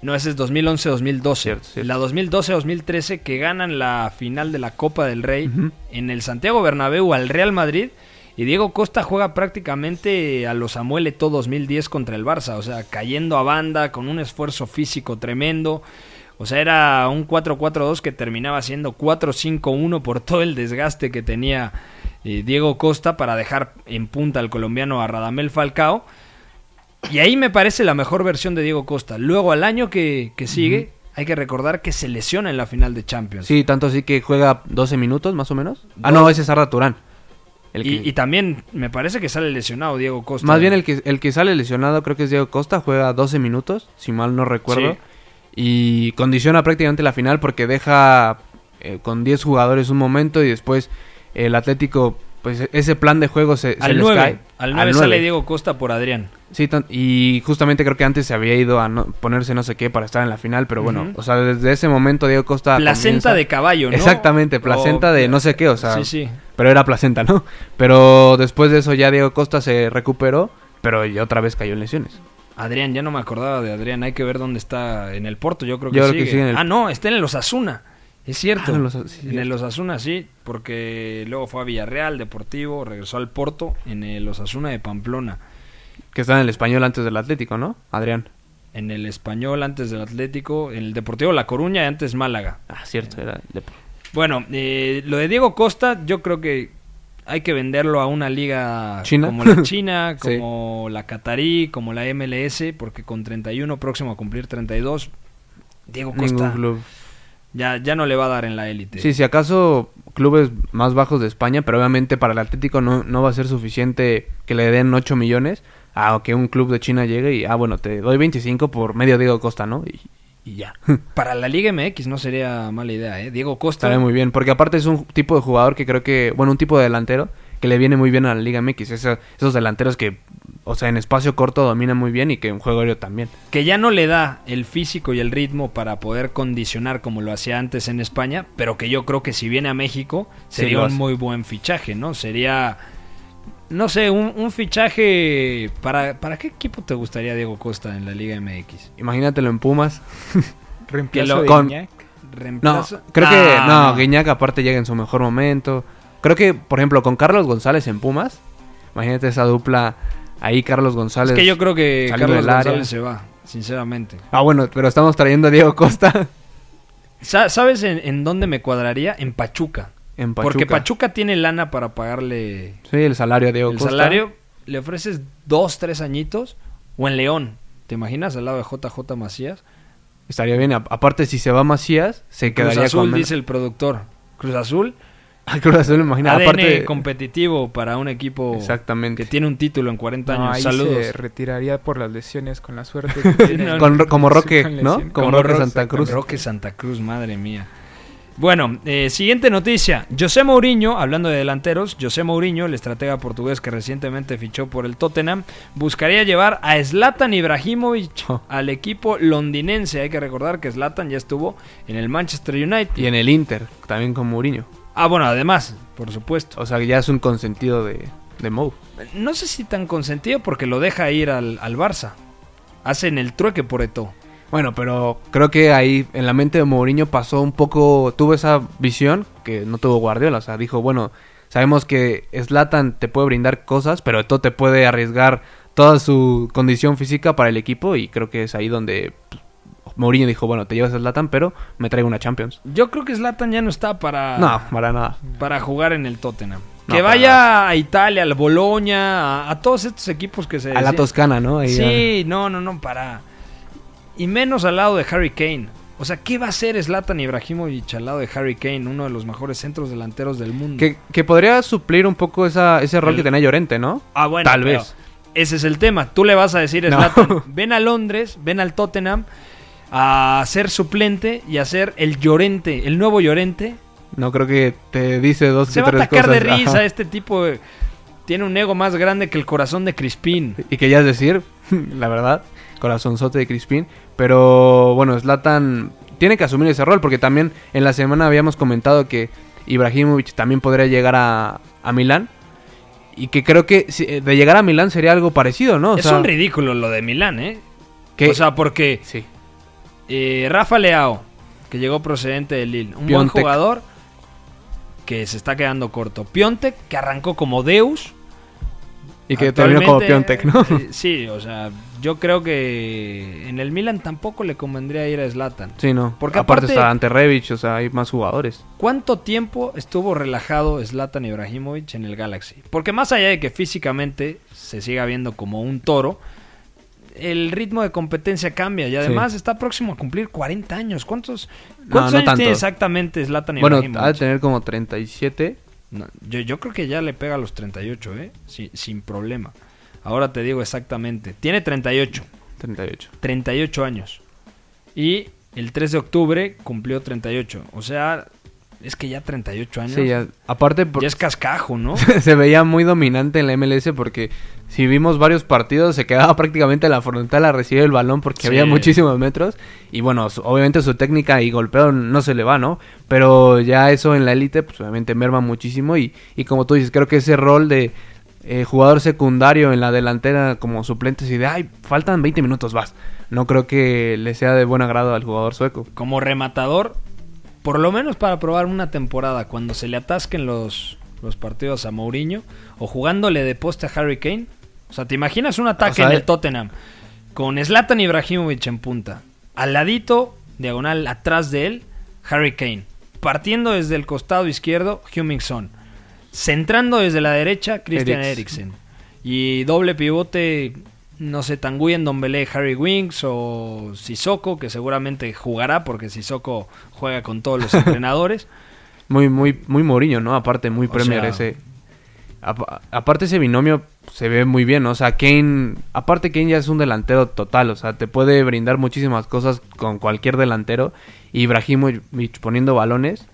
No, ese es 2011-2012. Cierto, cierto. La 2012-2013 que ganan la final de la Copa del Rey Ujú. en el Santiago Bernabéu al Real Madrid. Y Diego Costa juega prácticamente a los Samuel Eto'o 2010 contra el Barça. O sea, cayendo a banda con un esfuerzo físico tremendo. O sea, era un 4-4-2 que terminaba siendo 4-5-1 por todo el desgaste que tenía eh, Diego Costa para dejar en punta al colombiano a Radamel Falcao. Y ahí me parece la mejor versión de Diego Costa. Luego, al año que, que sigue, hay que recordar que se lesiona en la final de Champions. Sí, tanto así que juega 12 minutos más o menos. Ah, no, ese es Arda Turán. El Y, que- y también me parece que sale lesionado Diego Costa. Más bien el que, el que sale lesionado creo que es Diego Costa, juega 12 minutos, si mal no recuerdo. Sí. Y condiciona prácticamente la final porque deja eh, con 10 jugadores un momento y después el Atlético, pues ese plan de juego se, se Al les 9. cae. Al 9 nueve. sale Diego Costa por Adrián. Sí, y justamente creo que antes se había ido a no- ponerse no sé qué para estar en la final, pero bueno, o sea, desde ese momento Diego Costa... Placenta comienza- de caballo, ¿no? Exactamente, placenta O- de no sé qué, o sea, Sí, sí. pero era placenta, ¿no? Pero después de eso ya Diego Costa se recuperó, pero ya otra vez cayó en lesiones. Adrián, ya no me acordaba de Adrián. Hay que ver dónde está en el Porto. Yo creo que Yo creo sigue. que sigue en el- Ah, no, está en el Osasuna. Es cierto. Ah, en los- sí, en el Osasuna, sí. Porque luego fue a Villarreal, Deportivo, regresó al Porto en el Osasuna de Pamplona. Que está en el español antes del Atlético, ¿no? Adrián. En el Español antes del Atlético, en el Deportivo La Coruña y antes Málaga. Ah, cierto, era de- Bueno, eh, lo de Diego Costa, yo creo que hay que venderlo a una liga ¿China? como la China, Sí. como la Qatarí, como la MLS, porque con 31 próximo a cumplir 32, Diego ningún Costa club. Ya, ya no le va a dar en la élite. Sí, si acaso clubes más bajos de España, pero obviamente para el Atlético no, no va a ser suficiente que le den 8 millones a que un club de China llegue y, ah, bueno, te doy 25 por medio Diego Costa, ¿no? Y, y ya. Para la Liga MX no sería mala idea, ¿eh? Diego Costa. Estaría muy bien, porque aparte es un tipo de jugador que creo que, bueno, un tipo de delantero que le viene muy bien a la Liga MX. Esa- esos delanteros que o sea, en espacio corto domina muy bien y que en juego aéreo también. Que ya no le da el físico y el ritmo para poder condicionar como lo hacía antes en España, pero que yo creo que si viene a México sería un muy buen fichaje, ¿no? Sería, no sé, un, un fichaje... ¿para, ¿Para qué equipo te gustaría Diego Costa en la Liga MX? Imagínatelo en Pumas. Reemplazo lo- de con- Iñak. No, creo que Ah, no, Guiñac aparte llega en su mejor momento. Creo que, por ejemplo, con Carlos González en Pumas, imagínate esa dupla ahí Carlos González. Es que yo creo que Carlos área. González se va, sinceramente. Ah, bueno, pero estamos trayendo a Diego Costa Sa- ¿Sabes en, en dónde me cuadraría? En Pachuca. en Pachuca. Porque Pachuca tiene lana para pagarle Sí, el salario a Diego el Costa. salario. Le ofreces dos, tres añitos. O en León. ¿Te imaginas al lado de JJ Macías? Estaría bien. Aparte, si se va Macías, se Cruz quedaría Azul, con... dice el productor. Cruz Azul, Ah, Cruz Azul, imagina. ADN Aparte, competitivo para un equipo Exactamente. que tiene un título en 40 No, años. ahí Saludos. se retiraría por las lesiones con la suerte que tiene. No, con- como Roque, con ¿no? Como, Como Roque Ro- Santa Cruz. Roque Santa Cruz, madre mía. Bueno, eh, siguiente noticia. José Mourinho, hablando de delanteros, José Mourinho, el estratega portugués que recientemente fichó por el Tottenham, buscaría llevar a Zlatan Ibrahimovic Oh. al equipo londinense. Hay que recordar que Zlatan ya estuvo en el Manchester United. Y en el Inter, también con Mourinho. Ah, bueno, además, por supuesto. O sea, que ya es un consentido de, de Mou. No sé si tan consentido porque lo deja ir al, al Barça. Hacen el trueque por Eto. Bueno, pero creo que ahí en la mente de Mourinho pasó un poco, tuvo esa visión que no tuvo Guardiola, o sea, dijo, bueno, sabemos que Slatan te puede brindar cosas, pero Eto te puede arriesgar toda su condición física para el equipo y creo que es ahí donde pues, Mourinho dijo, bueno, te llevas a Slatan, pero me traigo una Champions. Yo creo que Zlatan ya no está para... No, para nada. para jugar en el Tottenham. No, que vaya a Italia, al Bologna, a, a todos estos equipos que se... A la Toscana, ¿no? Ahí, Sí, no, no, no, para... Y menos al lado de Harry Kane. O sea, ¿qué va a hacer Zlatan Ibrahimovic al lado de Harry Kane, uno de los mejores centros delanteros del mundo? Que, que podría suplir un poco esa, ese rol El- que tenía Llorente, ¿no? Ah, bueno, Tal vez. Ese es el tema. Tú le vas a decir a No. Zlatan, ven a Londres, ven al Tottenham a ser suplente y a ser el Llorente, el nuevo Llorente. No creo que te dice dos Se que va a atacar de cosas. risa Ajá. este tipo. eh, Tiene un ego más grande que el corazón de Crispín. Y querías decir, la verdad, corazonzote de Crispín. Pero bueno, Zlatan tiene que asumir ese rol porque también en la semana habíamos comentado que Ibrahimovic también podría llegar a, a Milán. Y que creo que si- de llegar a Milán sería algo parecido, ¿no? O es sea, un ridículo lo de Milán, ¿eh? que- O sea, porque sí. Eh, Rafa Leao, que llegó procedente de Lille, un buen jugador que se está quedando corto. Piontek, que arrancó como Deus. Y que terminó como Piontek, ¿no? eh, sí, o sea, yo creo que en el Milan tampoco le convendría ir a Zlatan. Sí, no. Porque aparte, aparte- está ante Rebic, o sea, hay más jugadores. ¿Cuánto tiempo estuvo relajado Zlatan Ibrahimovic en el Galaxy? Porque más allá de que físicamente se siga viendo como un toro, el ritmo de competencia cambia y además está próximo a cumplir 40 años. ¿Cuántos, cuántos no años tanto. tiene exactamente Zlatan Bueno, ha de tener como 37. No, yo, yo creo que ya le pega a los 38, ¿eh? Sin, sin problema. Ahora te digo exactamente. Tiene 38. 38. 38 años. Y el 3 de octubre cumplió 38. O sea, es que ya 38 años. Sí, ya. Aparte, por- ya es cascajo, ¿no? se veía muy dominante en la MLS porque si vimos varios partidos se quedaba prácticamente en la frontal a recibir el balón porque Sí. había muchísimos metros y bueno, su- obviamente su técnica y golpeo no se le va, ¿no? Pero ya eso en la élite pues obviamente merma muchísimo y, y como tú dices, creo que ese rol de eh, jugador secundario en la delantera como suplente y de, ay, faltan 20 minutos, vas. No creo que le sea de buen agrado al jugador sueco. Como rematador, por lo menos para probar una temporada, cuando se le atasquen los, los partidos a Mourinho, o jugándole de poste a Harry Kane. O sea, ¿te imaginas un ataque O sea, en el eh- Tottenham? Con Zlatan Ibrahimovic en punta. Al ladito, diagonal atrás de él, Harry Kane. Partiendo desde el costado izquierdo, Heung-Min Son. Centrando desde la derecha, Christian. Eriksen. Y doble pivote, no sé, Tanguy en Dombele, Harry Winks o Sissoko, que seguramente jugará porque Sissoko juega con todos los entrenadores. Muy, muy, muy Mourinho, ¿no? Aparte, muy O Premier sea- ese. Apa- aparte ese binomio se ve muy bien, ¿no? O sea, Kane, aparte Kane ya es un delantero total, o sea, te puede brindar muchísimas cosas con cualquier delantero. Y Ibrahimovic poniendo balones.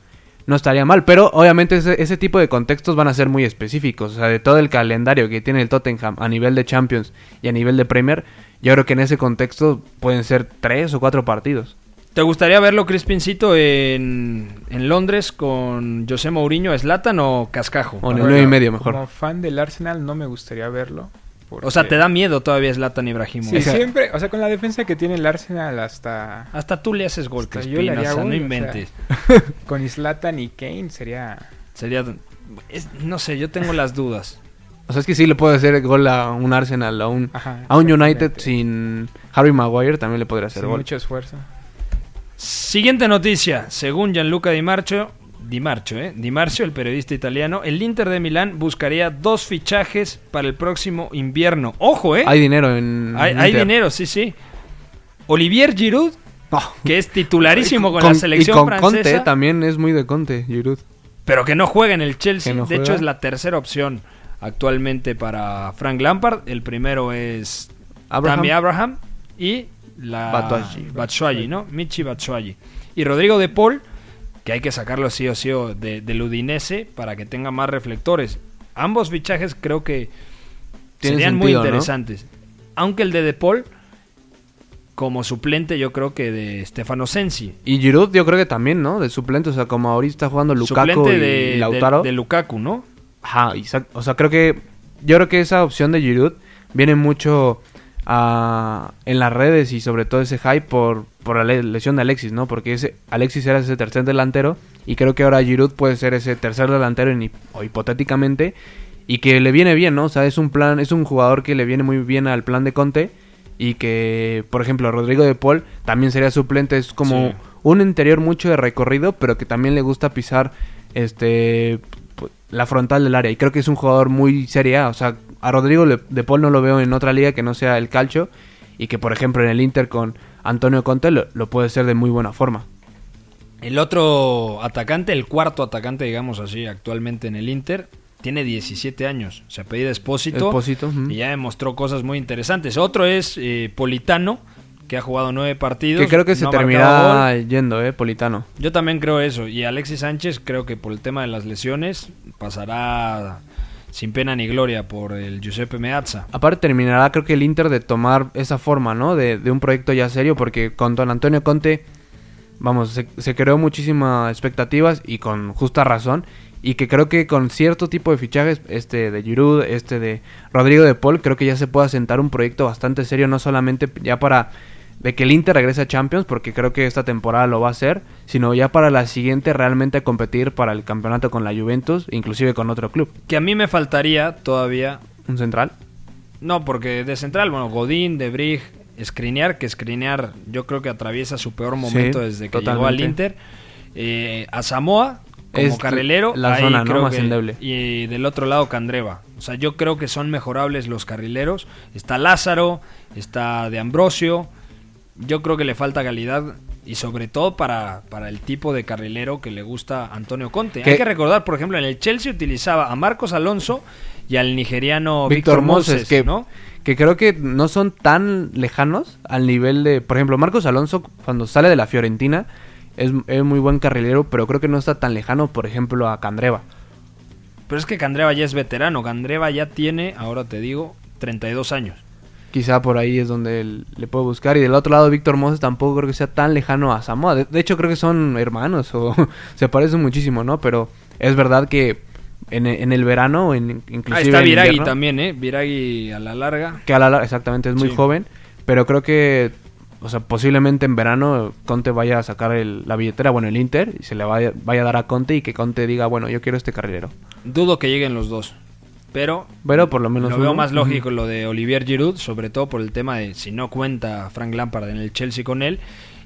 No estaría mal. Pero obviamente ese, ese tipo de contextos van a ser muy específicos. O sea, de todo el calendario que tiene el Tottenham a nivel de Champions y a nivel de Premier, yo creo que en ese contexto pueden ser tres o cuatro partidos. ¿Te gustaría verlo, Crispincito, en, en Londres con José Mourinho, Slatan o Cascajo? O en el Bueno, nueve y medio mejor. Como fan del Arsenal no me gustaría verlo. O sea, te da miedo todavía Zlatan Ibrahimovic. Sí, siempre, o sea, con la defensa que tiene el Arsenal hasta Hasta tú le haces gol, Crispín, yo le o sea, gol, no o sea. inventes. con Zlatan y Kane sería Sería... es- no sé, yo tengo las dudas. O sea, es que sí le puede hacer gol a un Arsenal, a un, Ajá, a un United sin Harry Maguire también le podría hacer sin gol. mucho esfuerzo. Siguiente noticia. Según Gianluca Di Marcio, Di Marcio, ¿eh? Di Marcio, el periodista italiano, el Inter de Milán buscaría dos fichajes para el próximo invierno. Ojo, ¿eh? Hay dinero en Hay, dinero, sí, sí. Olivier Giroud, Oh. que es titularísimo con, Con- la selección y con francesa, Conte también es muy de Conte, Giroud. pero que no juega en el Chelsea. No de hecho, es la tercera opción actualmente para Frank Lampard. El primero es Abraham. Tammy Abraham y la. Batshuayi, ¿no? Michi Batshuayi. Y Rodrigo de Paul, que hay que sacarlo sí o sí o de, del Udinese para que tenga más reflectores. Ambos fichajes creo que Tiene serían muy interesantes. Aunque el de De Paul, como suplente, yo creo que de Stefano Sensi. Y Giroud yo creo que también, ¿no? De suplente, o sea, como ahorita está jugando Lukaku suplente y de, Lautaro. de- de Lukaku, ¿no? Ajá, o sea, creo que yo creo que esa opción de Giroud viene mucho ah, en las redes y sobre todo ese hype por, por la le- lesión de Alexis, ¿no? Porque ese Alexis era ese tercer delantero y creo que ahora Giroud puede ser ese tercer delantero en o hipotéticamente y que le viene bien, ¿no? O sea, es un plan, es un jugador que le viene muy bien al plan de Conte y que, por ejemplo, Rodrigo de Paul también sería suplente, es como Sí. un interior mucho de recorrido, pero que también le gusta pisar este la frontal del área y creo que es un jugador muy serie A, o sea, a Rodrigo de Paul no lo veo en otra liga que no sea el calcio y que por ejemplo en el Inter con Antonio Conte lo, lo puede ser de muy buena forma. El otro atacante, el cuarto atacante, digamos así, actualmente en el Inter, tiene 17 años. Se apellida Espósito. Espósito, ujú. Y ya demostró cosas muy interesantes. Otro es eh, Politano, que ha jugado nueve partidos. Que creo que se no ha terminará yendo, eh, Politano. Yo también creo eso. Y Alexis Sánchez, creo que por el tema de las lesiones, pasará sin pena ni gloria por el Giuseppe Meazza. Aparte terminará creo que el Inter de tomar esa forma, ¿no? De, de un proyecto ya serio porque con Don Antonio Conte, vamos, se, se creó muchísimas expectativas y con justa razón y que creo que con cierto tipo de fichajes, este de Giroud, este de Rodrigo de Paul, creo que ya se puede asentar un proyecto bastante serio, no solamente ya para de que el Inter regrese a Champions, porque creo que esta temporada lo va a hacer, sino ya para la siguiente realmente competir para el campeonato con la Juventus, inclusive con otro club. Que a mí me faltaría todavía Un central. No, porque de central, bueno, Godín, De Brig, Skriniar, que Skriniar yo creo que atraviesa su peor momento Sí, desde que llegó totalmente. al Inter. Eh, a Samoa como Es carrilero. la ahí zona, ¿no? creo más que- endeble. Y del otro lado Candreva. O sea, yo creo que son mejorables los carrileros. Está Lázaro, está De Ambrosio. Yo creo que le falta calidad y sobre todo para, para el tipo de carrilero que le gusta Antonio Conte. Hay que recordar, por ejemplo, en el Chelsea utilizaba a Marcos Alonso y al nigeriano Víctor Víctor Moses, Moses, que, ¿no? que creo que no son tan lejanos al nivel de, por ejemplo, Marcos Alonso cuando sale de la Fiorentina es, es muy buen carrilero, pero creo que no está tan lejano, por ejemplo, a Candreva. Pero es que Candreva ya es veterano. Candreva ya tiene, ahora te digo, 32 años. Quizá por ahí es donde él le puede buscar. Y del otro lado, Víctor Moses tampoco creo que sea tan lejano a Samoa. De, de hecho, creo que son hermanos o se parecen muchísimo, ¿no? Pero es verdad que en, en el verano, en, inclusive Ah, está invierno, también, ¿eh? Viragui a la larga. que a la lar- exactamente es muy Sí. joven, pero creo que, o sea, posiblemente en verano Conte vaya a sacar el- la billetera, bueno, el Inter, y se le vaya, vaya a dar a Conte y que Conte diga, bueno, yo quiero este carrilero. Dudo que lleguen los dos. Pero, Pero por lo menos lo veo más lógico lo de Olivier Giroud, sobre todo por el tema de si no cuenta Frank Lampard en el Chelsea con él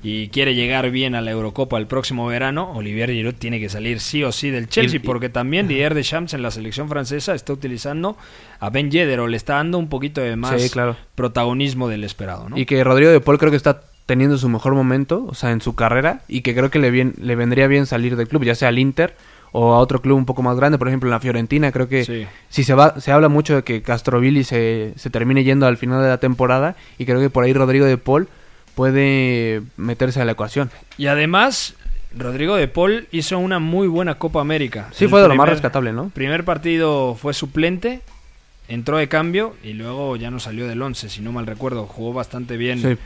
y quiere llegar bien a la Eurocopa el próximo verano, Olivier Giroud tiene que salir sí o sí del Chelsea, y- porque también Didier Deschamps en la selección francesa está utilizando a Ben Yedder o le está dando un poquito de más Sí, claro. protagonismo del esperado, ¿no? Y que Rodrigo de Paul creo que está teniendo su mejor momento, o sea, en su carrera, y que creo que le, bien, le vendría bien salir del club, ya sea al Inter o a otro club un poco más grande, por ejemplo en la Fiorentina, creo que Sí. si se va, se habla mucho de que Castrovilli se, se termine yendo al final de la temporada, y creo que por ahí Rodrigo de Paul puede meterse a la ecuación. Y además, Rodrigo de Paul hizo una muy buena Copa América. Sí, El fue de lo más rescatable, ¿no? Primer partido fue suplente, entró de cambio y luego ya no salió del 11, si no mal recuerdo. Jugó bastante bien Sí.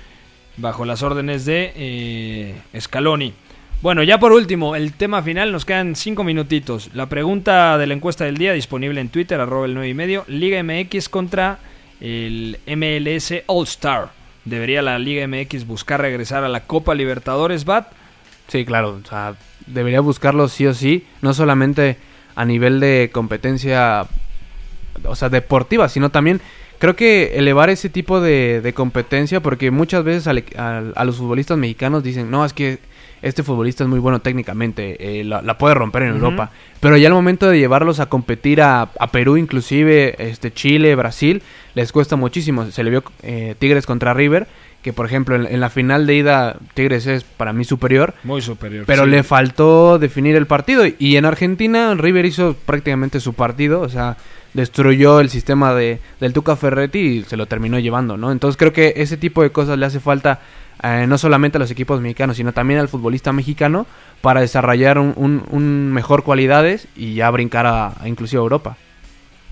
bajo las órdenes de eh, Scaloni. Bueno, ya por último, el tema final, nos quedan cinco minutitos. La pregunta de la encuesta del día disponible en Twitter, arroba el 9 y medio. Liga MX contra el MLS All Star. ¿Debería la Liga MX buscar regresar a la Copa Libertadores, Bat? Sí, claro, o sea, debería buscarlo sí o sí, no solamente a nivel de competencia, o sea, deportiva, sino también creo que elevar ese tipo de, competencia, porque muchas veces a los futbolistas mexicanos dicen, no, es que este futbolista es muy bueno técnicamente, eh, la, la puede romper en. Europa, pero ya al momento de llevarlos a competir a, a Perú, inclusive este Chile, Brasil, les cuesta muchísimo. Se le vio eh, Tigres contra River, que por ejemplo en, en la final de ida Tigres es para mí superior, Muy superior. pero sí. le faltó definir el partido. Y en Argentina, River hizo prácticamente su partido. O sea, destruyó el sistema de, del Tuca Ferretti y se lo terminó llevando, ¿no? Entonces creo que ese tipo de cosas le hace falta eh, no solamente a los equipos mexicanos, sino también al futbolista mexicano para desarrollar un, un- mejor cualidades y ya brincar a, a inclusive a Europa.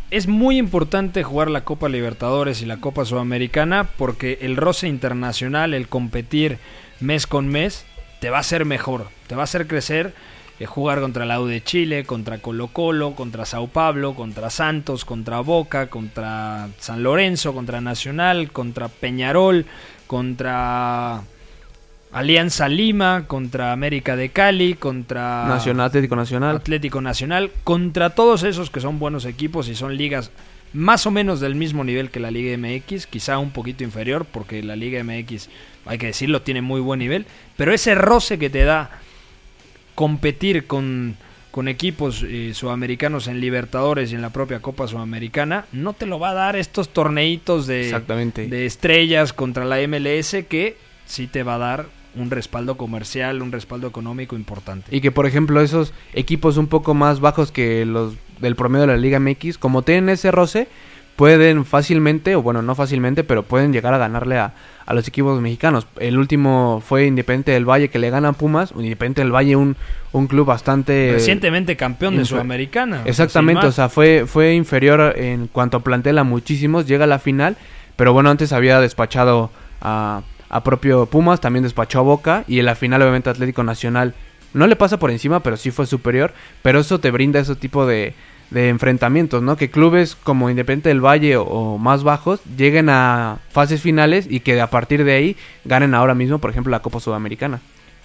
Es muy importante jugar la Copa Libertadores y la Copa Sudamericana porque el roce internacional, el competir mes con mes, te va a hacer mejor, te va a hacer crecer. eh, jugar contra la U de Chile, contra Colo Colo, contra Sao Paulo, contra Santos, contra Boca, contra San Lorenzo, contra Nacional, contra Peñarol, contra Alianza Lima, contra América de Cali, contra Nacional, Atlético Nacional. Atlético Nacional, contra todos esos que son buenos equipos y son ligas más o menos del mismo nivel que la Liga MX, quizá un poquito inferior, porque la Liga MX, hay que decirlo, tiene muy buen nivel, pero ese roce que te da competir con, con equipos eh, sudamericanos en Libertadores y en la propia Copa Sudamericana, no te lo va a dar estos torneitos de, Exactamente. de estrellas contra la MLS que sí te va a dar un respaldo comercial, un respaldo económico importante. Y que, por ejemplo, esos equipos un poco más bajos que los del promedio de la Liga MX, como tienen ese roce, pueden fácilmente, o bueno, no fácilmente, pero pueden llegar a ganarle a, a los equipos mexicanos. El último fue Independiente del Valle, que le gana a Pumas. Independiente del Valle, un, un club bastante... Recientemente campeón de Sudamericana. Exactamente, o sea, fue, fue inferior en cuanto a plantel a muchísimos, llega a la final, pero bueno, antes había despachado a, a propio Pumas, también despachó a Boca, y en la final obviamente Atlético Nacional no le pasa por encima, pero sí fue superior, pero eso te brinda ese tipo de, de enfrentamientos, ¿no? Que clubes como Independiente del Valle o, o más bajos lleguen a fases finales y que a partir de ahí ganen ahora mismo, por ejemplo, la Copa Sudamericana.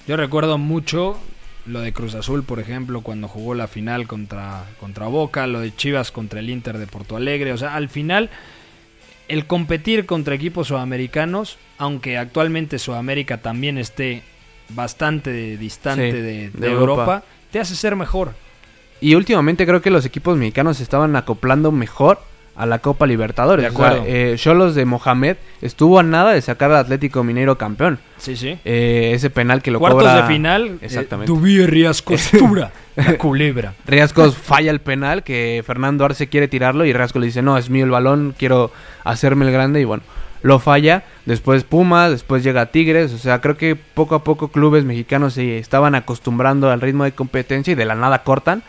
Yo recuerdo mucho lo de Cruz Azul, por ejemplo, cuando jugó la final contra, contra Boca, lo de Chivas contra el Inter de Porto Alegre. O sea, al final, el competir contra equipos sudamericanos, aunque actualmente Sudamérica también esté bastante distante Sí, de, de de Europa. Europa, te hace ser mejor. Y últimamente creo que los equipos mexicanos se estaban acoplando mejor a la Copa Libertadores. De O sea, acuerdo. eh, Cholos de Mohamed estuvo a nada de sacar al Atlético Mineiro campeón. Sí, sí. Eh, ese penal que lo Cuartos cobra... de final, Exactamente. eh, Dubié Rías Costura, la culebra. Riascos falla el penal que Fernando Arce quiere tirarlo y Riascos le dice, no, es mío el balón, quiero hacerme el grande y bueno, lo falla. Después Pumas, después llega Tigres, o sea, creo que poco a poco clubes mexicanos se estaban acostumbrando al ritmo de competencia y de la nada cortan.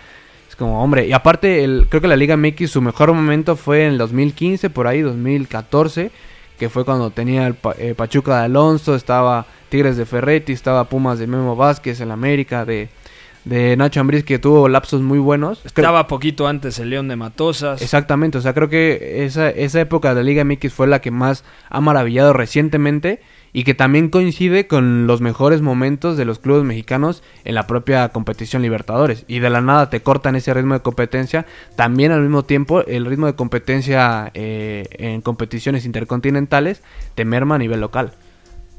Es como, hombre, y aparte, el, creo que la Liga MX su mejor momento fue en el 2015, por ahí, 2014, que fue cuando tenía el Pa- eh, Pachuca de Alonso, estaba Tigres de Ferretti, estaba Pumas de Memo Vázquez, el América de, de Nacho Ambriz, que tuvo lapsos muy buenos. Creo- Estaba poquito antes el León de Matosas. Exactamente, o sea, creo que esa, esa época de la Liga MX fue la que más ha maravillado recientemente y que también coincide con los mejores momentos de los clubes mexicanos en la propia competición Libertadores. Y de la nada te cortan ese ritmo de competencia. También al mismo tiempo el ritmo de competencia eh, en competiciones intercontinentales te merma a nivel local.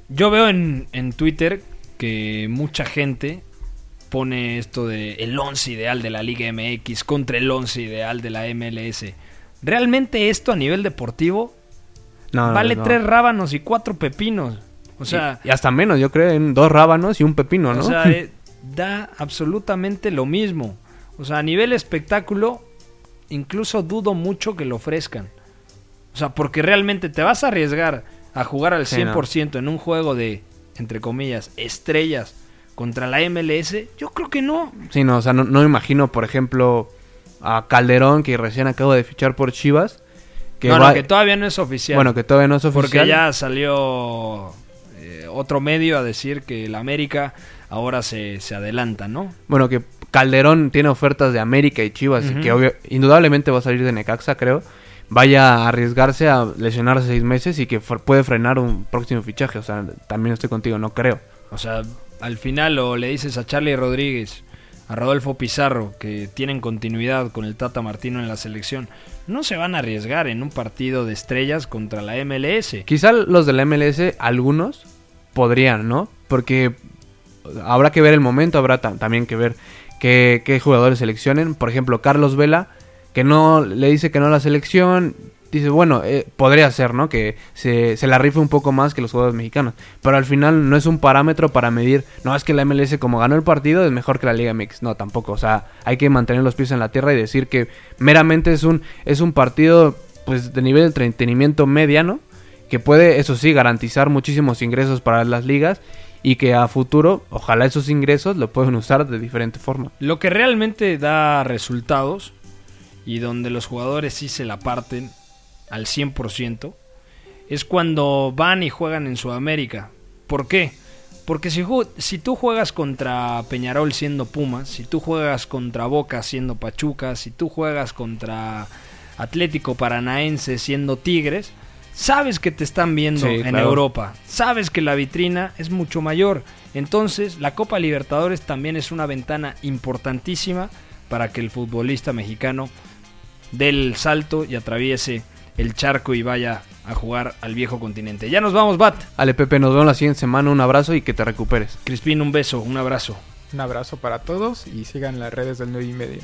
Yo veo en, en Twitter que mucha gente pone esto de el 11 ideal de la Liga MX contra el 11 ideal de la MLS. ¿Realmente esto a nivel deportivo No, vale no. tres rábanos y cuatro pepinos? O sea, y, y hasta menos, yo creo, en dos rábanos y un pepino, ¿no? o sea, eh, da absolutamente lo mismo. O sea, a nivel espectáculo, incluso dudo mucho que lo ofrezcan. O sea, porque realmente te vas a arriesgar a jugar al Sí, no. 100% en un juego de, entre comillas, estrellas contra la MLS? Yo creo que no. Sí, no, o sea, no, no imagino, por ejemplo, a Calderón, que recién acabo de fichar por Chivas. Que no, va- no, que todavía no es oficial. Bueno, que todavía no es oficial. Porque ya salió eh, otro medio a decir que el América ahora se, se adelanta, ¿no? Bueno, que Calderón tiene ofertas de América y Chivas, y Ujú. que obvio- indudablemente va a salir de Necaxa, creo. Vaya a arriesgarse a lesionarse seis meses y que puede frenar un próximo fichaje. O sea, también estoy contigo, no creo. O sea, al final o le dices a Charlie Rodríguez, a Rodolfo Pizarro, que tienen continuidad con el Tata Martino en la selección, no se van a arriesgar en un partido de estrellas contra la MLS. Quizá los de la MLS, algunos, podrían, ¿no? Porque habrá que ver el momento, habrá ta- también que ver qué, qué jugadores seleccionen. Por ejemplo, Carlos Vela, que no le dice que no a la selección, dice, bueno, eh, podría ser, ¿no? Que se, se la rife un poco más que los jugadores mexicanos. Pero al final no es un parámetro para medir, no, es que la MLS como ganó el partido es mejor que la Liga MX. No, tampoco. O sea, hay que mantener los pies en la tierra y decir que meramente es un, es un partido pues de nivel de entretenimiento mediano que puede, eso sí, garantizar muchísimos ingresos para las ligas y que a futuro, ojalá esos ingresos lo pueden usar de diferente forma. Lo que realmente da resultados y donde los jugadores sí se la parten al 100% es cuando van y juegan en Sudamérica. ¿Por qué? Porque si, si tú juegas contra Peñarol siendo Pumas, si tú juegas contra Boca siendo Pachuca, si tú juegas contra Atlético Paranaense siendo Tigres, sabes que te están viendo Sí, en claro. Europa, sabes que la vitrina es mucho mayor. Entonces, la Copa Libertadores también es una ventana importantísima para que el futbolista mexicano dé el salto y atraviese el charco y vaya a jugar al viejo continente. Ya nos vamos, Bat. Ale Pepe, nos vemos la siguiente semana, un abrazo y que te recuperes. Crispín, un beso, un abrazo. Un abrazo para todos y sigan las redes del 9 y media.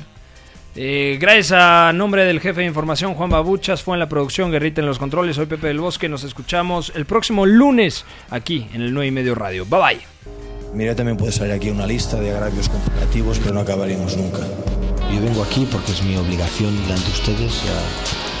Eh, gracias a nombre del jefe de información Juan Babuchas, fue en la producción, Guerrita en los controles, soy Pepe del Bosque, nos escuchamos el próximo lunes aquí en el 9 y medio radio. Bye bye. Mira, también puede salir aquí una lista de agravios comparativos, pero no acabaríamos nunca. Yo vengo aquí porque es mi obligación delante de ustedes. ya